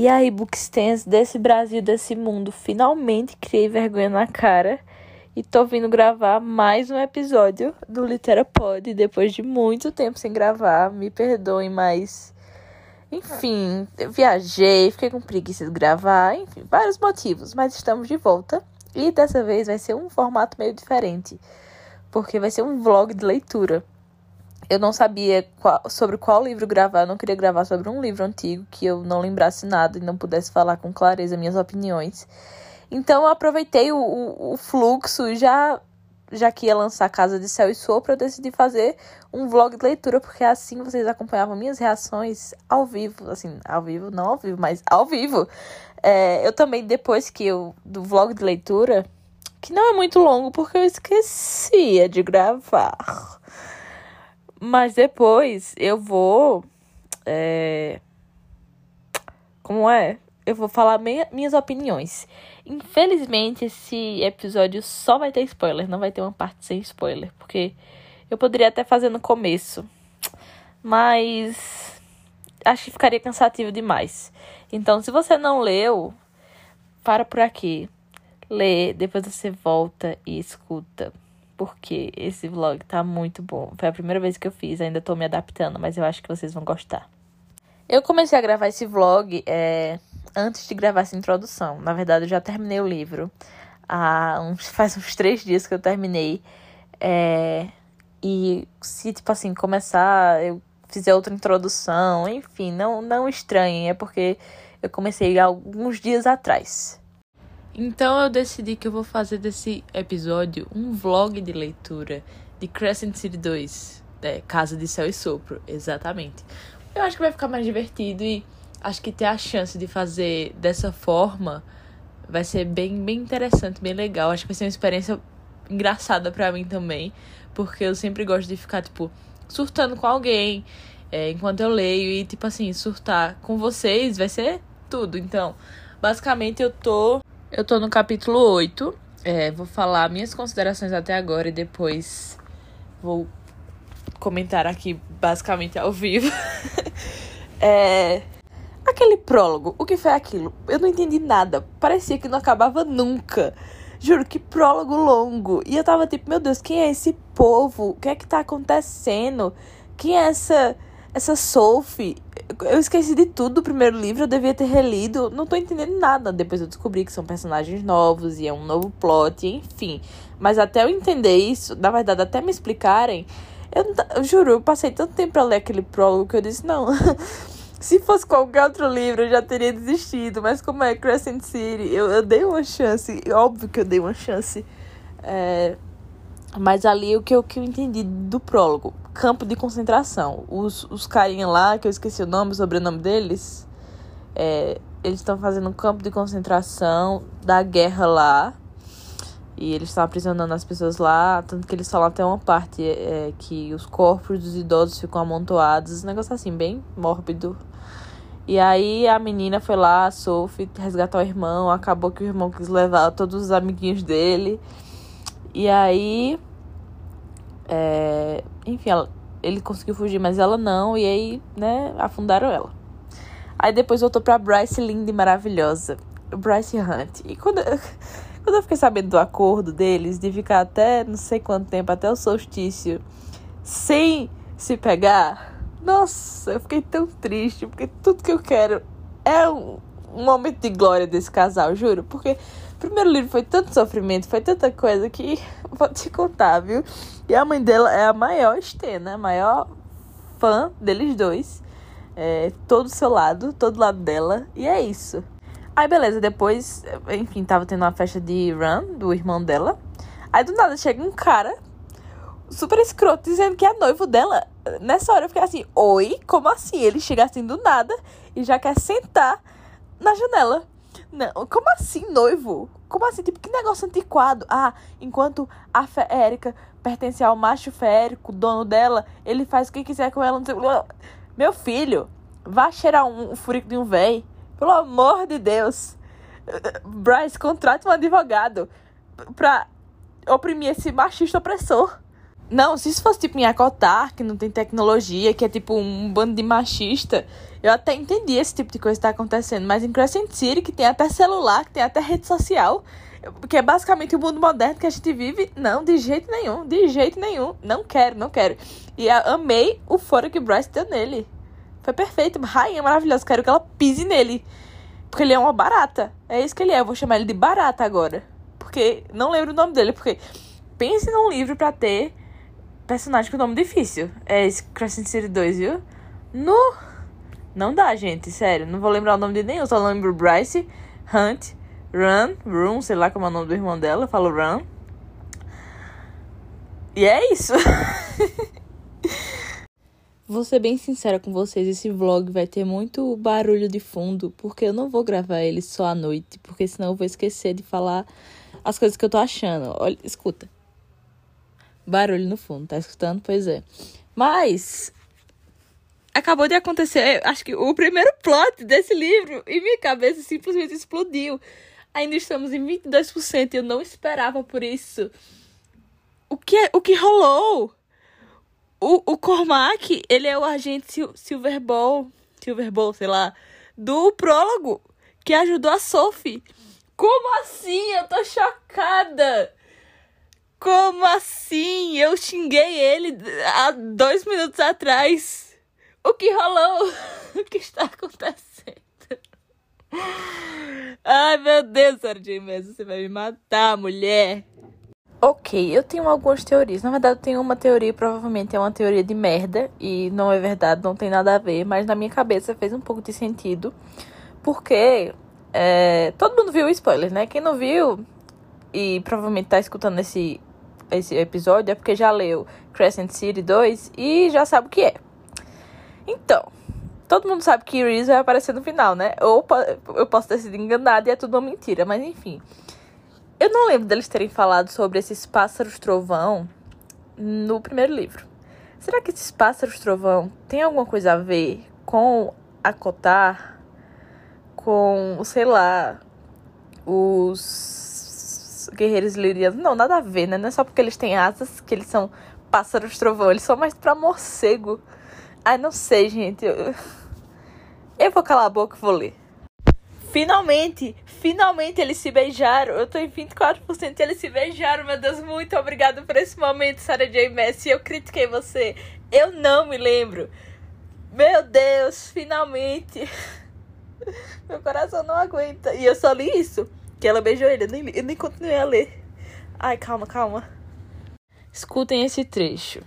E aí, Bookstans desse Brasil, desse mundo, finalmente criei vergonha na cara e tô vindo gravar mais um episódio do Literapod depois de muito tempo sem gravar. Me perdoem, mas enfim, eu viajei, fiquei com preguiça de gravar, enfim, vários motivos, mas estamos de volta. E dessa vez vai ser um formato meio diferente, porque vai ser um vlog de leitura eu não sabia qual, sobre qual livro gravar. Eu não queria gravar sobre um livro antigo que eu não lembrasse nada e não pudesse falar com clareza minhas opiniões. Então eu aproveitei o, o, o fluxo já, já que ia lançar Casa de Céu e Sopro, eu decidi fazer um vlog de leitura, porque assim vocês acompanhavam minhas reações ao vivo. Assim, ao vivo, não ao vivo, mas ao vivo. É, eu também, depois que eu. do vlog de leitura, que não é muito longo, porque eu esquecia de gravar. Mas depois eu vou. É... Como é? Eu vou falar minhas opiniões. Infelizmente, esse episódio só vai ter spoiler, não vai ter uma parte sem spoiler, porque eu poderia até fazer no começo, mas acho que ficaria cansativo demais. Então, se você não leu, para por aqui, lê, depois você volta e escuta porque esse vlog tá muito bom. Foi a primeira vez que eu fiz, ainda tô me adaptando, mas eu acho que vocês vão gostar. Eu comecei a gravar esse vlog é, antes de gravar essa introdução. Na verdade, eu já terminei o livro. Há uns, faz uns três dias que eu terminei. É, e se, tipo assim, começar, eu fizer outra introdução, enfim, não, não estranhem, é porque eu comecei alguns dias atrás. Então eu decidi que eu vou fazer desse episódio um vlog de leitura de Crescent City 2, é, Casa de Céu e Sopro, exatamente. Eu acho que vai ficar mais divertido e acho que ter a chance de fazer dessa forma vai ser bem, bem interessante, bem legal. Acho que vai ser uma experiência engraçada para mim também, porque eu sempre gosto de ficar, tipo, surtando com alguém é, enquanto eu leio e, tipo assim, surtar com vocês vai ser tudo. Então, basicamente eu tô eu tô no capítulo 8. É, vou falar minhas considerações até agora e depois vou comentar aqui basicamente ao vivo. é. Aquele prólogo, o que foi aquilo? Eu não entendi nada. Parecia que não acabava nunca. Juro, que prólogo longo. E eu tava tipo, meu Deus, quem é esse povo? O que é que tá acontecendo? Quem é essa essa Sophie, eu esqueci de tudo do primeiro livro, eu devia ter relido, não tô entendendo nada. Depois eu descobri que são personagens novos e é um novo plot, enfim. Mas até eu entender isso, na verdade, até me explicarem, eu, eu juro, eu passei tanto tempo pra ler aquele prólogo que eu disse, não. Se fosse qualquer outro livro, eu já teria desistido. Mas como é Crescent City, eu, eu dei uma chance. Óbvio que eu dei uma chance. É, mas ali o que eu, que eu entendi do prólogo, campo de concentração. Os, os carinha lá, que eu esqueci o nome, o sobrenome deles, é, eles estão fazendo um campo de concentração da guerra lá. E eles estão aprisionando as pessoas lá, tanto que eles falam até uma parte é, que os corpos dos idosos ficam amontoados, um negócio assim, bem mórbido. E aí a menina foi lá, a Sophie, resgatar o irmão, acabou que o irmão quis levar todos os amiguinhos dele. E aí. É, enfim, ela, ele conseguiu fugir, mas ela não. E aí, né, afundaram ela. Aí depois voltou pra Bryce linda e maravilhosa. Bryce Hunt. E quando, quando eu fiquei sabendo do acordo deles, de ficar até não sei quanto tempo, até o solstício, sem se pegar. Nossa, eu fiquei tão triste, porque tudo que eu quero é um, um momento de glória desse casal, juro. Porque primeiro livro foi tanto sofrimento, foi tanta coisa que vou te contar, viu? E a mãe dela é a maior Estena, a maior fã deles dois. É, todo seu lado, todo lado dela. E é isso. Aí, beleza, depois, enfim, tava tendo uma festa de Run, do irmão dela. Aí, do nada, chega um cara super escroto dizendo que é noivo dela. Nessa hora eu fiquei assim, oi? Como assim? Ele chega assim do nada e já quer sentar na janela. Não, como assim, noivo? Como assim? Tipo, que negócio antiquado? Ah, enquanto a Érica pertence ao macho férico, dono dela, ele faz o que quiser com ela. Não sei... Meu filho, vá cheirar um, um furico de um véi. Pelo amor de Deus. Bryce, contrate um advogado pra oprimir esse machista opressor. Não, se isso fosse tipo em Acotar, que não tem tecnologia, que é tipo um bando de machista, eu até entendi esse tipo de coisa que tá acontecendo. Mas em Crescent City, que tem até celular, que tem até rede social, que é basicamente o mundo moderno que a gente vive, não, de jeito nenhum, de jeito nenhum. Não quero, não quero. E amei o fora que Bryce deu nele. Foi perfeito, rainha maravilhosa. Quero que ela pise nele. Porque ele é uma barata. É isso que ele é. Eu vou chamar ele de barata agora. Porque não lembro o nome dele. Porque pense num livro pra ter personagem com nome difícil. É esse Crescent City 2, viu? No. Não dá, gente, sério. Não vou lembrar o nome de nenhum. Só lembro Bryce, Hunt, Run, Run, sei lá como é o nome do irmão dela. Eu falo Run. E é isso. Vou ser bem sincera com vocês, esse vlog vai ter muito barulho de fundo, porque eu não vou gravar ele só à noite, porque senão eu vou esquecer de falar as coisas que eu tô achando. Olha, escuta. Barulho no fundo, tá escutando? Pois é. Mas acabou de acontecer, acho que o primeiro plot desse livro e minha cabeça simplesmente explodiu. Ainda estamos em 22% e eu não esperava por isso. O que, é, o que rolou? O, o Cormac, ele é o agente Sil Silver Ball, Silver Ball, sei lá, do prólogo, que ajudou a Sophie. Como assim? Eu tô chocada! Como assim? Eu xinguei ele há dois minutos atrás. O que rolou? o que está acontecendo? Ai, meu Deus, Sarah J. você vai me matar, mulher. Ok, eu tenho algumas teorias. Na verdade, eu tenho uma teoria, provavelmente é uma teoria de merda, e não é verdade, não tem nada a ver, mas na minha cabeça fez um pouco de sentido, porque é, todo mundo viu o spoiler, né? Quem não viu e provavelmente tá escutando esse, esse episódio é porque já leu Crescent City 2 e já sabe o que é. Então, todo mundo sabe que Reese vai aparecer no final, né? Ou eu posso ter sido enganada e é tudo uma mentira, mas enfim. Eu não lembro deles terem falado sobre esses pássaros trovão no primeiro livro. Será que esses pássaros trovão têm alguma coisa a ver com a Cotar? Com, sei lá, os guerreiros lirianos? Não, nada a ver, né? Não é só porque eles têm asas que eles são pássaros trovão. Eles são mais pra morcego. Ai, não sei, gente. Eu, eu vou calar a boca e vou ler. Finalmente, finalmente eles se beijaram. Eu tô em 24% e eles se beijaram. Meu Deus, muito obrigado por esse momento, Sarah J. Messi. Eu critiquei você. Eu não me lembro. Meu Deus, finalmente. Meu coração não aguenta. E eu só li isso. Que ela beijou ele. Eu nem, eu nem continuei a ler. Ai, calma, calma. Escutem esse trecho.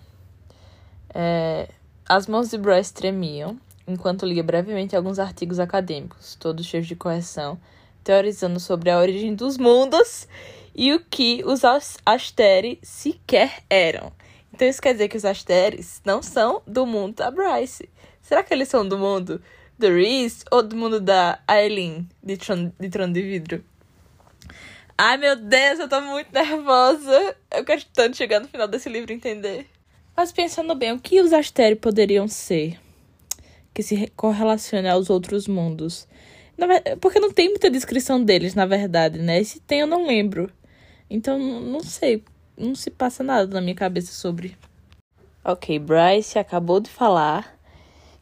É, as mãos de Bryce tremiam enquanto lia brevemente alguns artigos acadêmicos, todos cheios de correção, teorizando sobre a origem dos mundos e o que os Asteri sequer eram. Então isso quer dizer que os Asteres não são do mundo da Bryce. Será que eles são do mundo do Reese ou do mundo da Aileen de Trono de, Trono de Vidro? Ai meu Deus, eu tô muito nervosa. Eu quero tanto chegar no final desse livro entender. Mas pensando bem, o que os Asteri poderiam ser? que se correlacione aos outros mundos. Porque não tem muita descrição deles, na verdade, né? E se tem, eu não lembro. Então, não sei. Não se passa nada na minha cabeça sobre. Ok, Bryce acabou de falar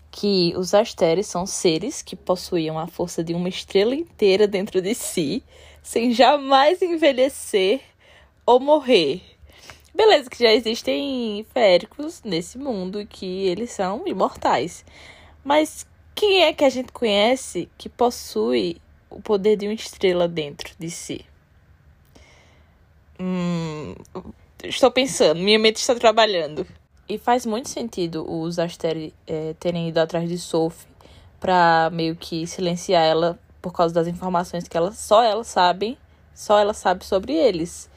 que os Asteres são seres que possuíam a força de uma estrela inteira dentro de si, sem jamais envelhecer ou morrer. Beleza, que já existem féricos nesse mundo que eles são imortais. Mas quem é que a gente conhece que possui o poder de uma estrela dentro de si? Hum, estou pensando, minha mente está trabalhando. E faz muito sentido os Asteri é, terem ido atrás de Sophie para meio que silenciar ela por causa das informações que ela só ela sabe, só ela sabe sobre eles.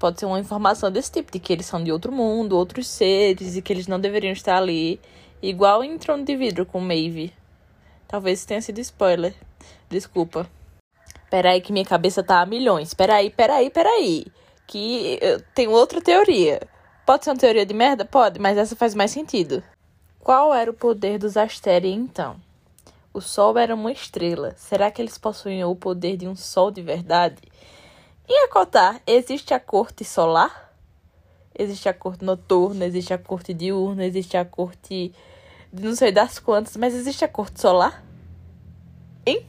Pode ser uma informação desse tipo, de que eles são de outro mundo, outros seres e que eles não deveriam estar ali Igual em Trono de Vidro com Maeve. Talvez tenha sido spoiler. Desculpa. Peraí que minha cabeça tá a milhões. Peraí, peraí, peraí. Que eu tenho outra teoria. Pode ser uma teoria de merda? Pode, mas essa faz mais sentido. Qual era o poder dos Asteri então? O Sol era uma estrela. Será que eles possuíam o poder de um Sol de verdade? Em Acotar, existe a corte solar? Existe a corte noturna, existe a corte diurna, existe a corte de não sei das quantas, mas existe a corte solar? Hein?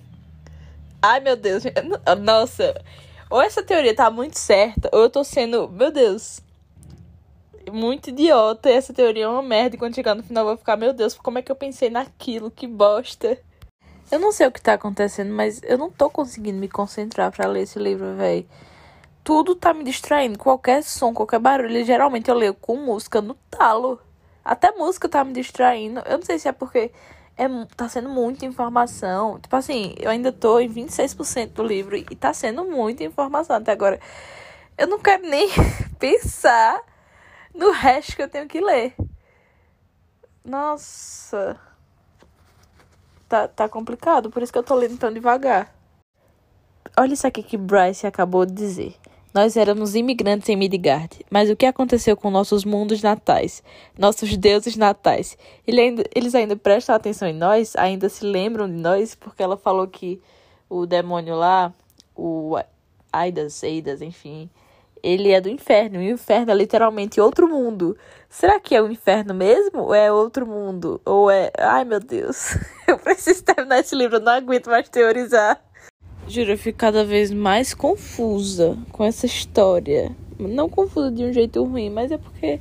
Ai, meu Deus. Nossa. Ou essa teoria tá muito certa, ou eu tô sendo, meu Deus, muito idiota. E essa teoria é uma merda. E quando chegar no final, eu vou ficar, meu Deus, como é que eu pensei naquilo? Que bosta. Eu não sei o que tá acontecendo, mas eu não tô conseguindo me concentrar para ler esse livro, velho. Tudo tá me distraindo. Qualquer som, qualquer barulho. Geralmente eu leio com música no talo. Até música tá me distraindo. Eu não sei se é porque é, tá sendo muita informação. Tipo assim, eu ainda tô em 26% do livro e tá sendo muita informação até agora. Eu não quero nem pensar no resto que eu tenho que ler. Nossa. Tá, tá complicado, por isso que eu tô lendo tão devagar. Olha isso aqui que Bryce acabou de dizer. Nós éramos imigrantes em Midgard, mas o que aconteceu com nossos mundos natais, nossos deuses natais? Eles ainda prestam atenção em nós? Ainda se lembram de nós? Porque ela falou que o demônio lá, o Aidas, Eidas, enfim, ele é do inferno. E o inferno é literalmente outro mundo. Será que é o inferno mesmo? Ou é outro mundo? Ou é. Ai meu Deus, eu preciso terminar esse livro, não aguento mais teorizar. Juro, eu fico cada vez mais confusa com essa história. Não confusa de um jeito ruim, mas é porque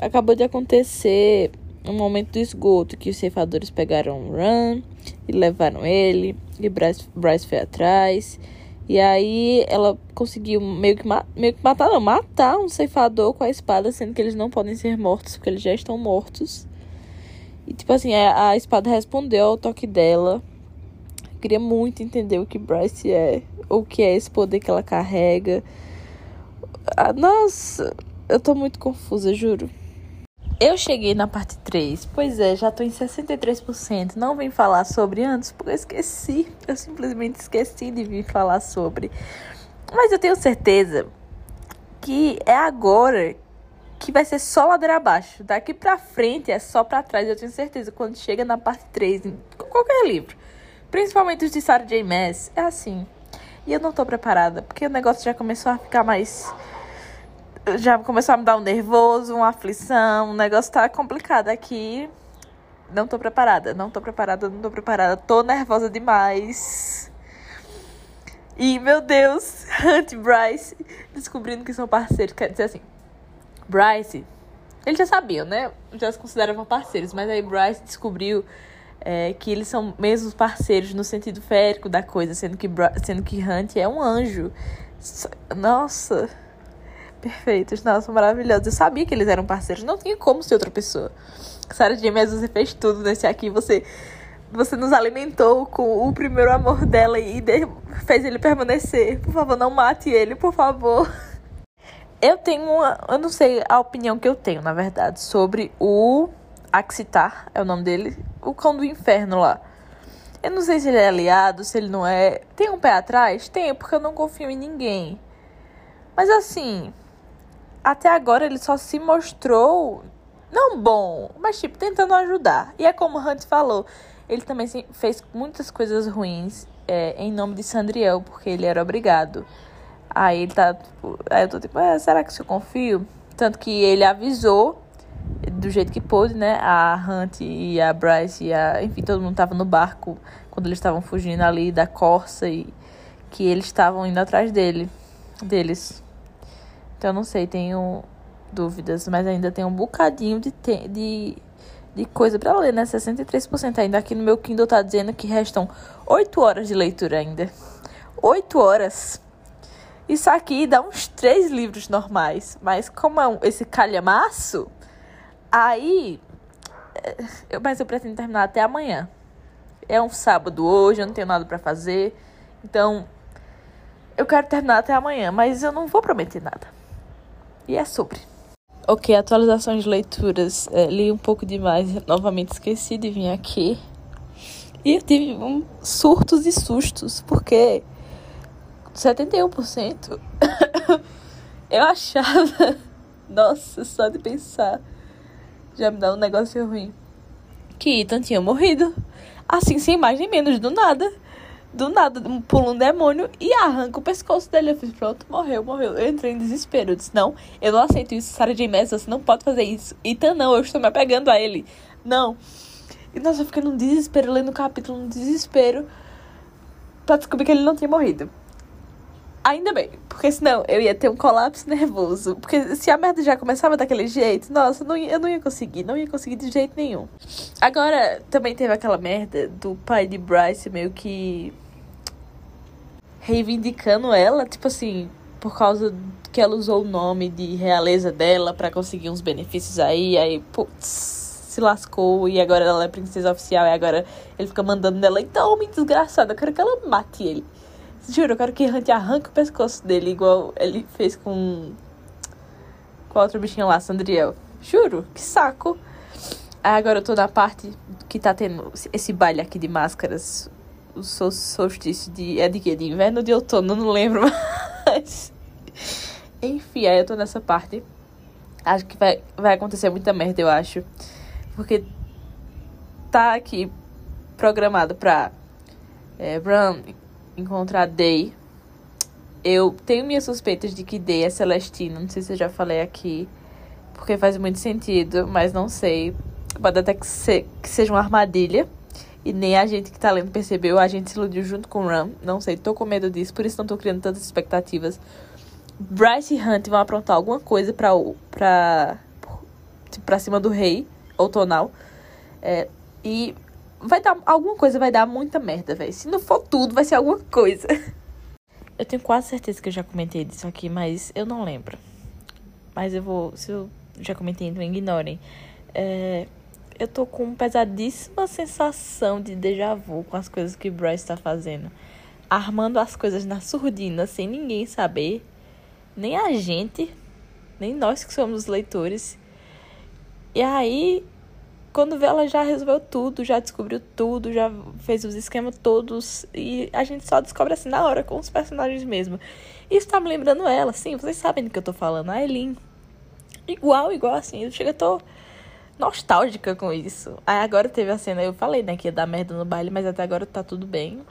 acabou de acontecer um momento do esgoto que os ceifadores pegaram o Run e levaram ele, e Bryce, Bryce foi atrás. E aí ela conseguiu meio que, meio que matar, não, matar um ceifador com a espada, sendo que eles não podem ser mortos, porque eles já estão mortos. E tipo assim, a, a espada respondeu ao toque dela queria muito entender o que Bryce é, ou o que é esse poder que ela carrega. Ah, nossa, eu tô muito confusa, juro. Eu cheguei na parte 3. Pois é, já tô em 63%. Não vim falar sobre antes porque eu esqueci. Eu simplesmente esqueci de vir falar sobre. Mas eu tenho certeza que é agora que vai ser só ladeira abaixo. Daqui pra frente é só pra trás. Eu tenho certeza. Quando chega na parte 3, em qualquer livro Principalmente os de Sarah J. Maas. É assim. E eu não tô preparada, porque o negócio já começou a ficar mais. Já começou a me dar um nervoso, uma aflição. O negócio tá complicado aqui. Não tô preparada, não tô preparada, não tô preparada. Tô nervosa demais. E, meu Deus, Hunt e Bryce descobrindo que são parceiros. Quer dizer assim, Bryce, eles já sabiam, né? Já se consideravam parceiros, mas aí Bryce descobriu é, que eles são mesmos parceiros no sentido férico da coisa, sendo que, sendo que Hunt é um anjo. Nossa, perfeitos, nossa, maravilhosos. Eu sabia que eles eram parceiros, não tinha como ser outra pessoa. Sarah J. Maas, você fez tudo nesse aqui, você você nos alimentou com o primeiro amor dela e fez ele permanecer. Por favor, não mate ele, por favor. Eu tenho uma. Eu não sei a opinião que eu tenho, na verdade, sobre o Axitar, é o nome dele, o cão do inferno lá. Eu não sei se ele é aliado, se ele não é. Tem um pé atrás? Tem, porque eu não confio em ninguém. Mas assim, até agora ele só se mostrou não bom, mas tipo tentando ajudar. E é como o Hunt falou, ele também fez muitas coisas ruins é, em nome de Sandriel, porque ele era obrigado. Aí ele tá. Tipo, aí eu tô tipo, é, será que eu confio? Tanto que ele avisou do jeito que pôde, né? A Hunt e a Bryce, e a, enfim, todo mundo tava no barco quando eles estavam fugindo ali da Corsa e que eles estavam indo atrás dele, deles. Então não sei, tenho dúvidas, mas ainda tem um bocadinho de, te de, de coisa para ler, né? 63% ainda. Aqui no meu Kindle tá dizendo que restam 8 horas de leitura ainda. 8 horas. Isso aqui dá uns três livros normais, mas como é um, esse calhamaço, Aí, eh, eu, mas eu pretendo terminar até amanhã. É um sábado hoje, eu não tenho nada para fazer. Então, eu quero terminar até amanhã, mas eu não vou prometer nada. E é sobre. Ok, atualizações de leituras. É, li um pouco demais, novamente esqueci de vir aqui. E eu tive um surtos e sustos, porque 71% eu achava. Nossa, só de pensar já me dá um negócio ruim. Que Ethan tinha morrido. Assim, sem mais nem menos, do nada. do nada pula um demônio e arranca o pescoço dele. Eu fiz, pronto, morreu, morreu. Eu entrei em desespero. Eu disse, não, eu não aceito isso. Sarah J. Maas, você não pode fazer isso. Então não, eu estou me apegando a ele. Não. E nossa, eu fiquei num desespero, lendo o capítulo, num desespero, pra descobrir que ele não tinha morrido. Ainda bem, porque senão eu ia ter um colapso nervoso. Porque se a merda já começava daquele jeito, nossa, não eu não ia conseguir, não ia conseguir de jeito nenhum. Agora, também teve aquela merda do pai de Bryce meio que reivindicando ela, tipo assim, por causa que ela usou o nome de realeza dela para conseguir uns benefícios aí, aí, putz, se lascou e agora ela é princesa oficial e agora ele fica mandando nela, então, homem desgraçado, eu quero que ela mate ele. Juro, eu quero que Hunt arranque o pescoço dele, igual ele fez com. Com a outra bichinha lá, Sandriel. Juro, que saco. Aí agora eu tô na parte que tá tendo esse baile aqui de máscaras. O solstício de. É de quê? De inverno ou de outono? Não lembro mais. Enfim, aí eu tô nessa parte. Acho que vai, vai acontecer muita merda, eu acho. Porque tá aqui programado pra é, Bran encontrar Day. Eu tenho minhas suspeitas de que Day é Celestina. Não sei se eu já falei aqui. Porque faz muito sentido, mas não sei. Pode até que, ser, que seja uma armadilha. E nem a gente que tá lendo percebeu. A gente se iludiu junto com o Ram. Não sei, tô com medo disso. Por isso não tô criando tantas expectativas. Bryce e Hunt vão aprontar alguma coisa pra. pra tipo, pra cima do rei. Ou tonal. É, e vai dar alguma coisa, vai dar muita merda, velho. Se não for tudo, vai ser alguma coisa. Eu tenho quase certeza que eu já comentei disso aqui, mas eu não lembro. Mas eu vou, se eu já comentei, então ignorem. É, eu tô com uma pesadíssima sensação de déjà vu com as coisas que Bryce tá fazendo. Armando as coisas na surdina, sem ninguém saber. Nem a gente, nem nós que somos leitores. E aí, quando vê, ela já resolveu tudo, já descobriu tudo, já fez os esquemas todos. E a gente só descobre assim na hora, com os personagens mesmo. Isso tá me lembrando ela, sim, vocês sabem do que eu tô falando. A Eileen. Igual, igual assim. Eu chego, eu tô nostálgica com isso. Aí agora teve a cena, eu falei, né, que ia dar merda no baile, mas até agora tá tudo bem.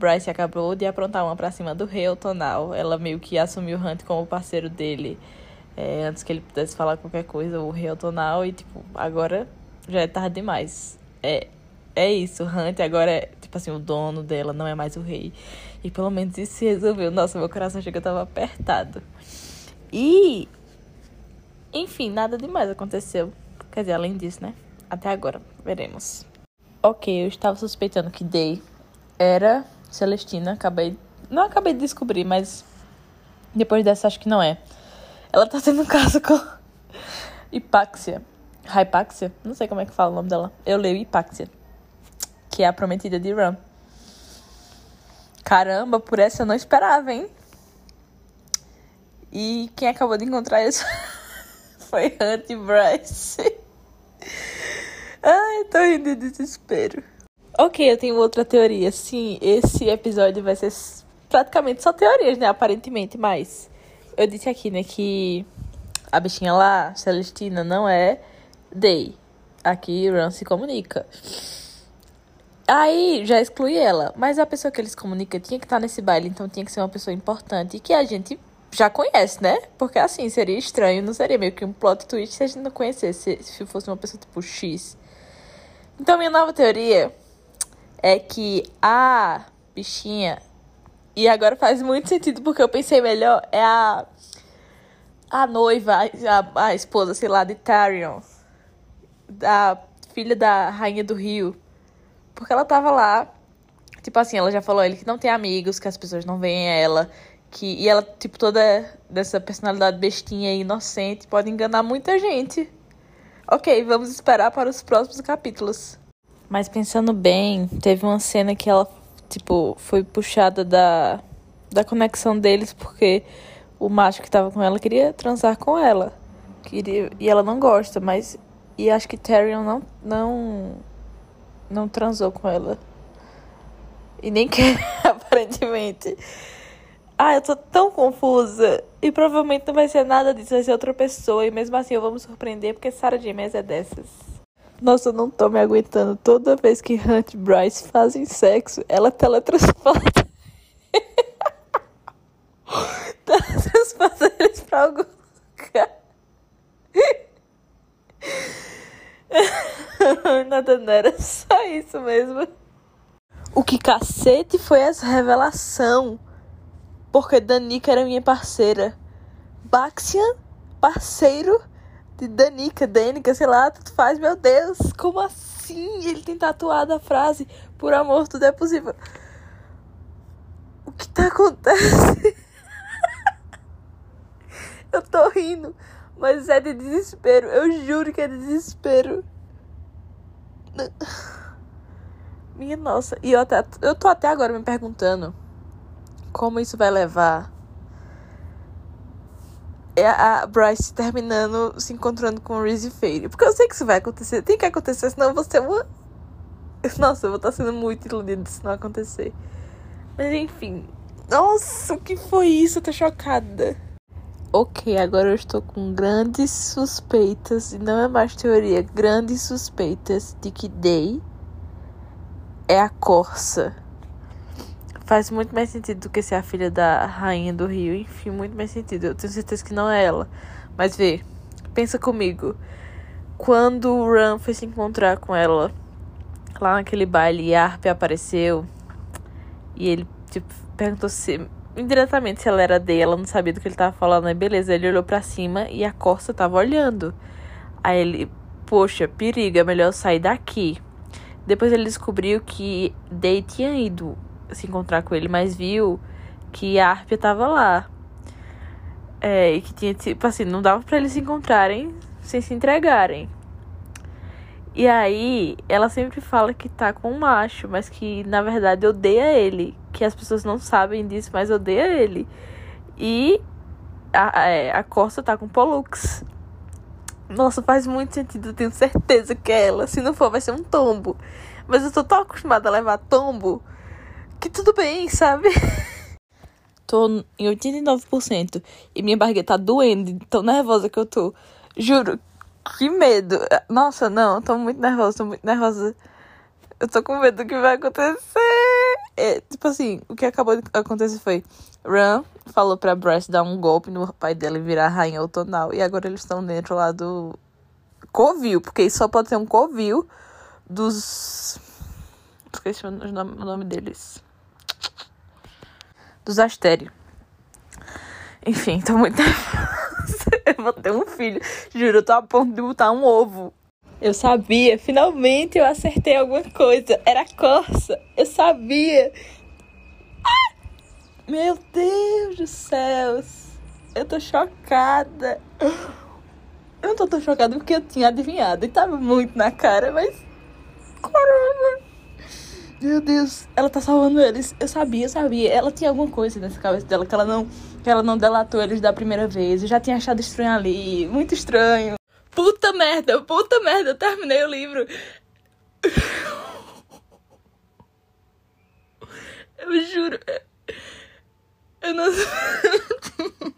Bryce acabou de aprontar uma pra cima do rei Tonal. Ela meio que assumiu o Hunt como parceiro dele. É, antes que ele pudesse falar qualquer coisa, o rei Tonal. E, tipo, agora já é tarde demais. É, é isso, Hunt agora é, tipo assim, o dono dela não é mais o rei. E pelo menos isso se resolveu. Nossa, meu coração chega tava apertado. E. Enfim, nada demais aconteceu. Quer dizer, além disso, né? Até agora, veremos. Ok, eu estava suspeitando que Day era Celestina. Acabei. Não acabei de descobrir, mas. Depois dessa, acho que não é. Ela tá tendo um caso com. Hipáxia. Hypaxia, não sei como é que fala o nome dela. Eu leio Hipáxia, que é a prometida de Ram. Caramba, por essa eu não esperava, hein? E quem acabou de encontrar isso foi Hunt Bryce. Ai, tô rindo de desespero. Ok, eu tenho outra teoria. Sim, esse episódio vai ser praticamente só teorias, né? Aparentemente, mas eu disse aqui, né, que a bichinha lá, Celestina, não é Day. Aqui Ran se comunica. Aí já exclui ela. Mas a pessoa que eles comunicam tinha que estar nesse baile, então tinha que ser uma pessoa importante que a gente já conhece, né? Porque assim, seria estranho, não seria meio que um plot twist se a gente não conhecesse, se fosse uma pessoa tipo X. Então, minha nova teoria é que a bichinha, e agora faz muito sentido porque eu pensei melhor, é a, a noiva, a, a esposa, sei lá, de Tarion da filha da rainha do Rio. Porque ela tava lá. Tipo assim, ela já falou ele que não tem amigos, que as pessoas não veem ela. Que, e ela, tipo, toda dessa personalidade bestinha e inocente, pode enganar muita gente. Ok, vamos esperar para os próximos capítulos. Mas pensando bem, teve uma cena que ela, tipo, foi puxada da, da conexão deles porque o macho que tava com ela queria transar com ela. Queria, e ela não gosta, mas e acho que Tyrion não, não, não transou com ela. E nem quer, aparentemente. Ah, eu tô tão confusa. E provavelmente não vai ser nada disso, vai ser outra pessoa. E mesmo assim eu vou me surpreender, porque Sarah James é dessas. Nossa, eu não tô me aguentando. Toda vez que Hunt e Bryce fazem sexo, ela teletransporta. teletransporta eles pra algum lugar. Nada, era só isso mesmo. O que cacete foi essa revelação? Porque Danica era minha parceira. Baxian, parceiro de Danica, Danica, sei lá, tudo faz. Meu Deus, como assim? Ele tem tatuado a frase: Por amor, tudo é possível. O que tá acontecendo? Eu tô rindo, mas é de desespero. Eu juro que é de desespero. Minha nossa. E eu, até, eu tô até agora me perguntando como isso vai levar é a Bryce terminando se encontrando com o Reese Fade. Porque eu sei que isso vai acontecer. Tem que acontecer, senão eu vou ser uma. Nossa, eu vou estar sendo muito iludida se não acontecer. Mas enfim. Nossa, o que foi isso? Eu tô chocada. Ok, agora eu estou com grandes suspeitas, e não é mais teoria, grandes suspeitas de que Day é a Corsa. Faz muito mais sentido do que ser a filha da rainha do Rio. Enfim, muito mais sentido. Eu tenho certeza que não é ela. Mas vê, pensa comigo. Quando o Ran foi se encontrar com ela lá naquele baile e a Arp apareceu e ele tipo, perguntou se indiretamente se ela era dele, ela não sabia do que ele tava falando. Aí beleza, ele olhou para cima e a Corsa tava olhando. Aí ele, poxa, perigo, é melhor sair daqui. Depois ele descobriu que Day tinha ido se encontrar com ele, mas viu que a Arpia tava lá. É, e que tinha, tipo assim, não dava para eles se encontrarem sem se entregarem. E aí, ela sempre fala que tá com um macho, mas que na verdade odeia ele. Que as pessoas não sabem disso, mas odeia ele. E a, a, é, a Corsa tá com Pollux. Nossa, faz muito sentido, eu tenho certeza que é ela. Se não for, vai ser um tombo. Mas eu tô tão acostumada a levar tombo que tudo bem, sabe? tô em 89% e minha barriga tá doendo, tão nervosa que eu tô. Juro, que medo. Nossa, não, tô muito nervosa, tô muito nervosa. Eu tô com medo do que vai acontecer. É, tipo assim, o que acabou de acontecer foi. Ran falou pra Bryce dar um golpe no pai dela e virar rainha outonal. E agora eles estão dentro lá do Covil, porque só pode ser um Covil dos. Esqueci o nome, o nome deles dos Astério. Enfim, tô muito Eu vou ter um filho. Juro, eu tô a ponto de botar um ovo. Eu sabia, finalmente eu acertei alguma coisa. Era Corsa. Eu sabia. Ah! Meu Deus do céu. Eu tô chocada. Eu não tô tão chocada porque eu tinha adivinhado. E tava muito na cara, mas. Caramba! Meu Deus, ela tá salvando eles. Eu sabia, eu sabia. Ela tinha alguma coisa nessa cabeça dela que ela não, que ela não delatou eles da primeira vez. Eu já tinha achado estranho ali, muito estranho. Puta merda, puta merda, eu terminei o livro. Eu juro. Eu não.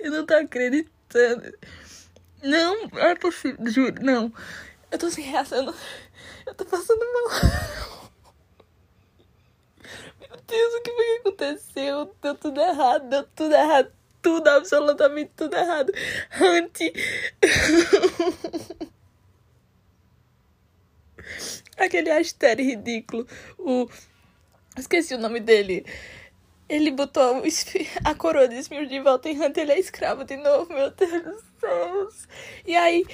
Eu não tô acreditando. Não, não é possível, juro, não. Eu tô sem reação. Eu tô passando mal. Meu Deus, o que foi que aconteceu? Deu tudo errado, deu tudo errado. Tudo, absolutamente tudo errado. Hunt. Aquele hashtag ridículo. O. Esqueci o nome dele. Ele botou a coroa de Smir de volta em Hunter, ele é escravo de novo, meu Deus. E aí,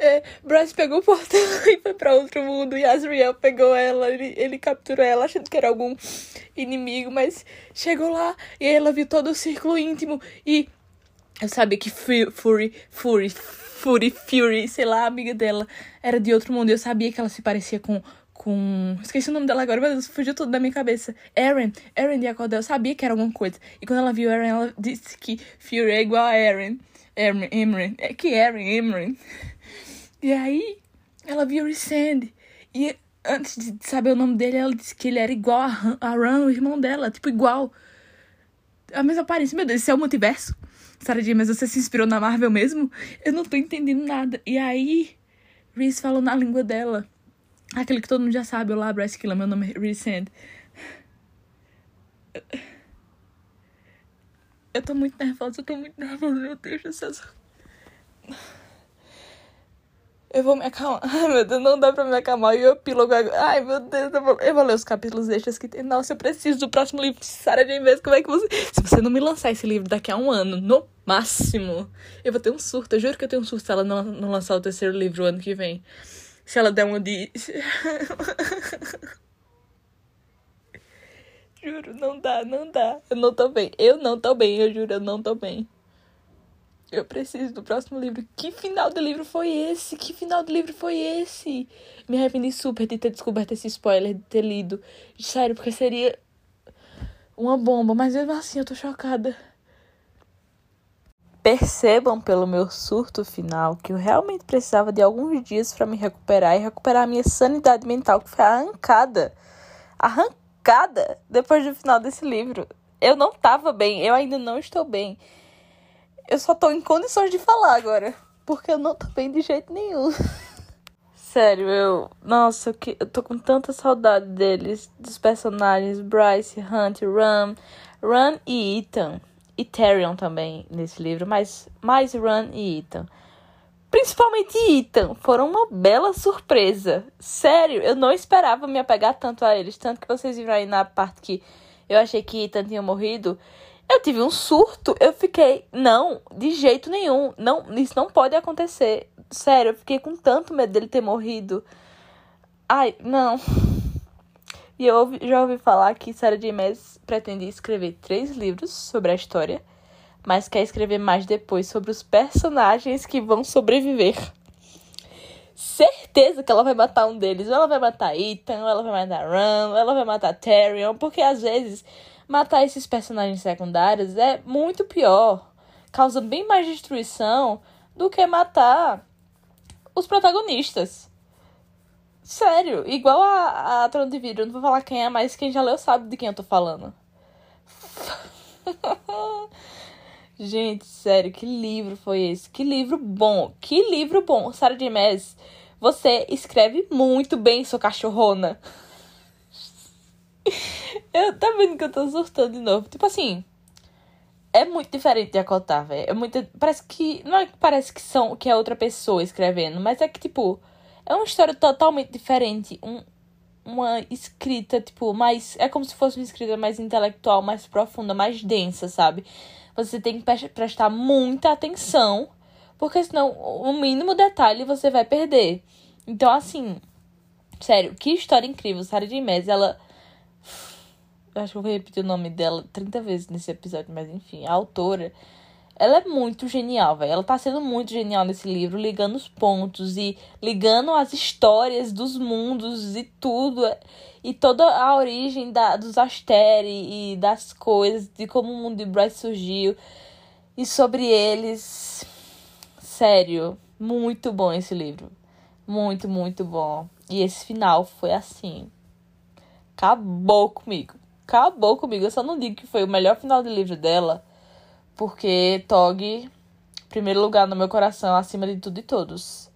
é, Bryce pegou o portão e foi pra outro mundo. E Asriel pegou ela, ele, ele capturou ela achando que era algum inimigo, mas chegou lá e ela viu todo o círculo íntimo. E eu sabia que Fury, Fury, Fury, Fury, sei lá, amiga dela era de outro mundo. Eu sabia que ela se parecia com. Com. Esqueci o nome dela agora, mas fugiu tudo da minha cabeça. Eren. Eren de Acordel. Eu sabia que era alguma coisa. E quando ela viu Eren, ela disse que Fury é igual a Eren. Eren, Eren. É que Eren, Eren. E aí, ela viu o Resend. E antes de saber o nome dele, ela disse que ele era igual a, a Ran, o irmão dela. Tipo, igual. A mesma aparência. Meu Deus, isso é o multiverso? Sarah mas você se inspirou na Marvel mesmo? Eu não tô entendendo nada. E aí, Reese falou na língua dela. Aquele que todo mundo já sabe, olá, Bryce Killa, meu nome é Reese Sand. Eu tô muito nervosa, eu tô muito nervosa, meu Deus do céu. Eu vou me acalmar. Ai, meu Deus, não dá pra me acalmar. E o epílogo agora. Ai, meu Deus, eu vou, eu vou ler os capítulos extras que tem. Nossa, eu preciso do próximo livro de Sarah J. Como é que você. Se você não me lançar esse livro daqui a um ano, no máximo, eu vou ter um surto. Eu juro que eu tenho um surto se ela não, não lançar o terceiro livro o ano que vem. Se ela der uma de. juro, não dá, não dá. Eu não tô bem. Eu não tô bem, eu juro, eu não tô bem. Eu preciso do próximo livro. Que final de livro foi esse? Que final de livro foi esse? Me arrependi super de ter descoberto esse spoiler, de ter lido. Sério, porque seria uma bomba. Mas mesmo assim, eu tô chocada. Percebam pelo meu surto final que eu realmente precisava de alguns dias para me recuperar e recuperar a minha sanidade mental, que foi arrancada. Arrancada depois do final desse livro. Eu não tava bem, eu ainda não estou bem. Eu só tô em condições de falar agora. Porque eu não tô bem de jeito nenhum. Sério, eu. Nossa, eu, que... eu tô com tanta saudade deles, dos personagens Bryce, Hunt, Ram, Run e Ethan. E Tyrion também nesse livro, mas mais Run e Ethan. Principalmente Ethan, foram uma bela surpresa. Sério, eu não esperava me apegar tanto a eles. Tanto que vocês viram aí na parte que eu achei que Ethan tinha morrido. Eu tive um surto, eu fiquei, não, de jeito nenhum, não, isso não pode acontecer. Sério, eu fiquei com tanto medo dele ter morrido. Ai, não. E eu ouvi, já ouvi falar que Sarah J. Maas pretende escrever três livros sobre a história, mas quer escrever mais depois sobre os personagens que vão sobreviver. Certeza que ela vai matar um deles. Ou ela vai matar Ethan, ou ela vai matar Ram, ou ela vai matar Tyrion, porque às vezes matar esses personagens secundários é muito pior. Causa bem mais destruição do que matar os protagonistas. Sério, igual a, a Trono de Vidro. Eu não vou falar quem é, mas quem já leu sabe de quem eu tô falando. Gente, sério, que livro foi esse? Que livro bom! Que livro bom! Sarah J. Maas, você escreve muito bem, sua cachorrona. Eu tá vendo que eu tô surtando de novo. Tipo assim, é muito diferente de acotar, velho. É muito. Parece que. Não é que parece que são que é outra pessoa escrevendo, mas é que, tipo, é uma história totalmente diferente. Um, uma escrita, tipo, mais. É como se fosse uma escrita mais intelectual, mais profunda, mais densa, sabe? Você tem que prestar muita atenção, porque senão o mínimo detalhe você vai perder. Então, assim, sério, que história incrível. Sarah J. Maas, ela acho que eu vou repetir o nome dela 30 vezes nesse episódio, mas enfim, a autora. Ela é muito genial, velho. Ela tá sendo muito genial nesse livro, ligando os pontos e ligando as histórias dos mundos e tudo. E toda a origem da, dos Asteri e das coisas, de como o mundo de Bryce surgiu. E sobre eles. Sério, muito bom esse livro. Muito, muito bom. E esse final foi assim. Acabou comigo acabou comigo. Eu só não digo que foi o melhor final de livro dela, porque Tog, primeiro lugar no meu coração, acima de tudo e todos.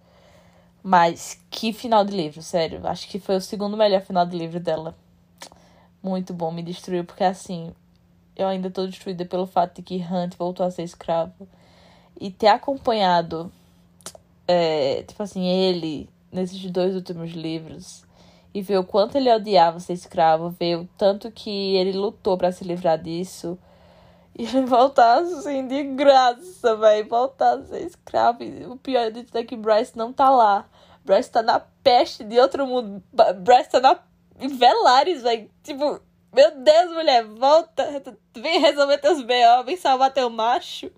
Mas que final de livro, sério. Acho que foi o segundo melhor final de livro dela. Muito bom, me destruiu, porque assim, eu ainda tô destruída pelo fato de que Hunt voltou a ser escravo. E ter acompanhado, é, tipo assim, ele nesses dois últimos livros e ver o quanto ele odiava ser escravo, ver o tanto que ele lutou para se livrar disso. E ele voltar assim, de graça, velho. Voltar a ser escravo. E o pior de tudo é que Bryce não tá lá. Bryce tá na peste de outro mundo. Bryce tá na... Velares, velho. Tipo, meu Deus, mulher, volta. Vem resolver teus B.O., vem salvar teu macho.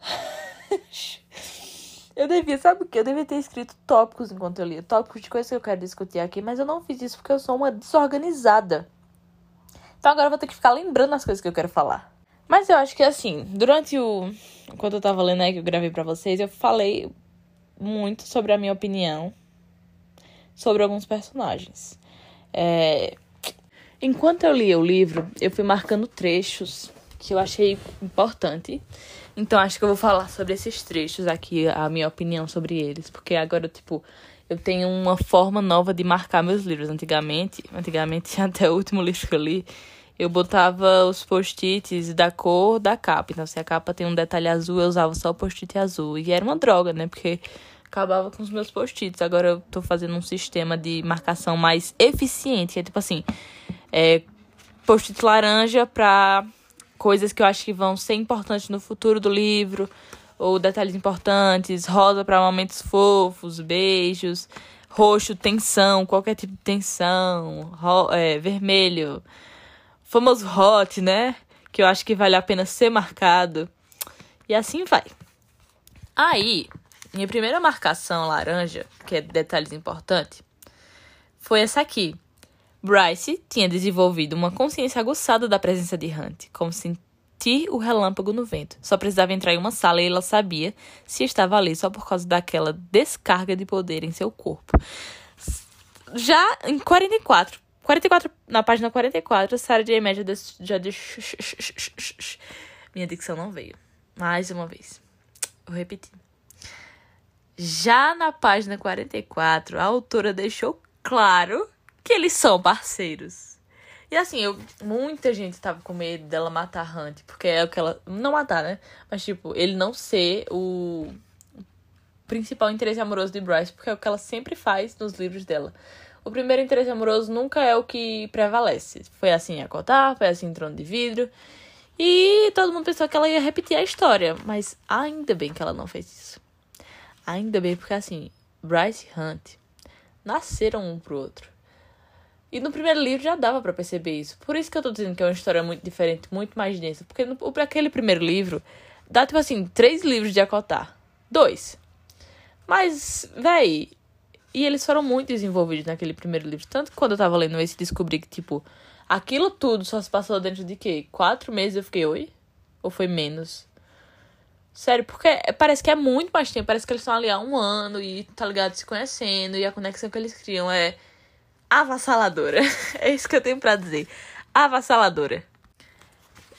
Eu devia, sabe o que? Eu devia ter escrito tópicos enquanto eu lia. Tópicos de coisas que eu quero discutir aqui, mas eu não fiz isso porque eu sou uma desorganizada. Então agora eu vou ter que ficar lembrando as coisas que eu quero falar. Mas eu acho que assim, durante o. Enquanto eu tava lendo aí que eu gravei para vocês, eu falei muito sobre a minha opinião sobre alguns personagens. É... Enquanto eu lia o livro, eu fui marcando trechos que eu achei importante Então acho que eu vou falar sobre esses trechos aqui, a minha opinião sobre eles, porque agora, tipo, eu tenho uma forma nova de marcar meus livros. Antigamente, antigamente até o último livro que eu li, eu botava os post-its da cor da capa. Então, se a capa tem um detalhe azul, eu usava só o post-it azul. E era uma droga, né? Porque acabava com os meus post-its. Agora eu tô fazendo um sistema de marcação mais eficiente. É tipo assim, é, post-it laranja pra coisas que eu acho que vão ser importantes no futuro do livro. Ou detalhes importantes. Rosa para momentos fofos, beijos. Roxo, tensão, qualquer tipo de tensão. É, vermelho famoso hot, né? Que eu acho que vale a pena ser marcado. E assim vai. Aí, minha primeira marcação laranja, que é detalhes importantes, foi essa aqui. Bryce tinha desenvolvido uma consciência aguçada da presença de Hunt, como sentir o relâmpago no vento. Só precisava entrar em uma sala e ela sabia se estava ali só por causa daquela descarga de poder em seu corpo. Já em 44, 44, na página 44, Sarah J. Maas já deixou. Minha dicção não veio. Mais uma vez. Vou repetir. Já na página 44, a autora deixou claro que eles são parceiros. E assim, eu, muita gente tava com medo dela matar Hunt, porque é o que ela. Não matar, né? Mas, tipo, ele não ser o principal interesse amoroso de Bryce, porque é o que ela sempre faz nos livros dela o primeiro interesse amoroso nunca é o que prevalece. Foi assim em Acotar, foi assim em Trono de Vidro. E todo mundo pensou que ela ia repetir a história. Mas ainda bem que ela não fez isso. Ainda bem, porque assim, Bryce e Hunt nasceram um pro outro. E no primeiro livro já dava para perceber isso. Por isso que eu tô dizendo que é uma história muito diferente, muito mais densa. Porque no, aquele primeiro livro, dá tipo assim, três livros de Acotar. Dois. Mas, véi, e eles foram muito desenvolvidos naquele primeiro livro. Tanto que quando eu tava lendo esse, descobri que, tipo, aquilo tudo só se passou dentro de quê? Quatro meses eu fiquei, oi? Ou foi menos? Sério, porque parece que é muito mais tempo. Parece que eles estão ali há um ano e, tá ligado, se conhecendo. E a conexão que eles criam é avassaladora. é isso que eu tenho pra dizer. Avassaladora.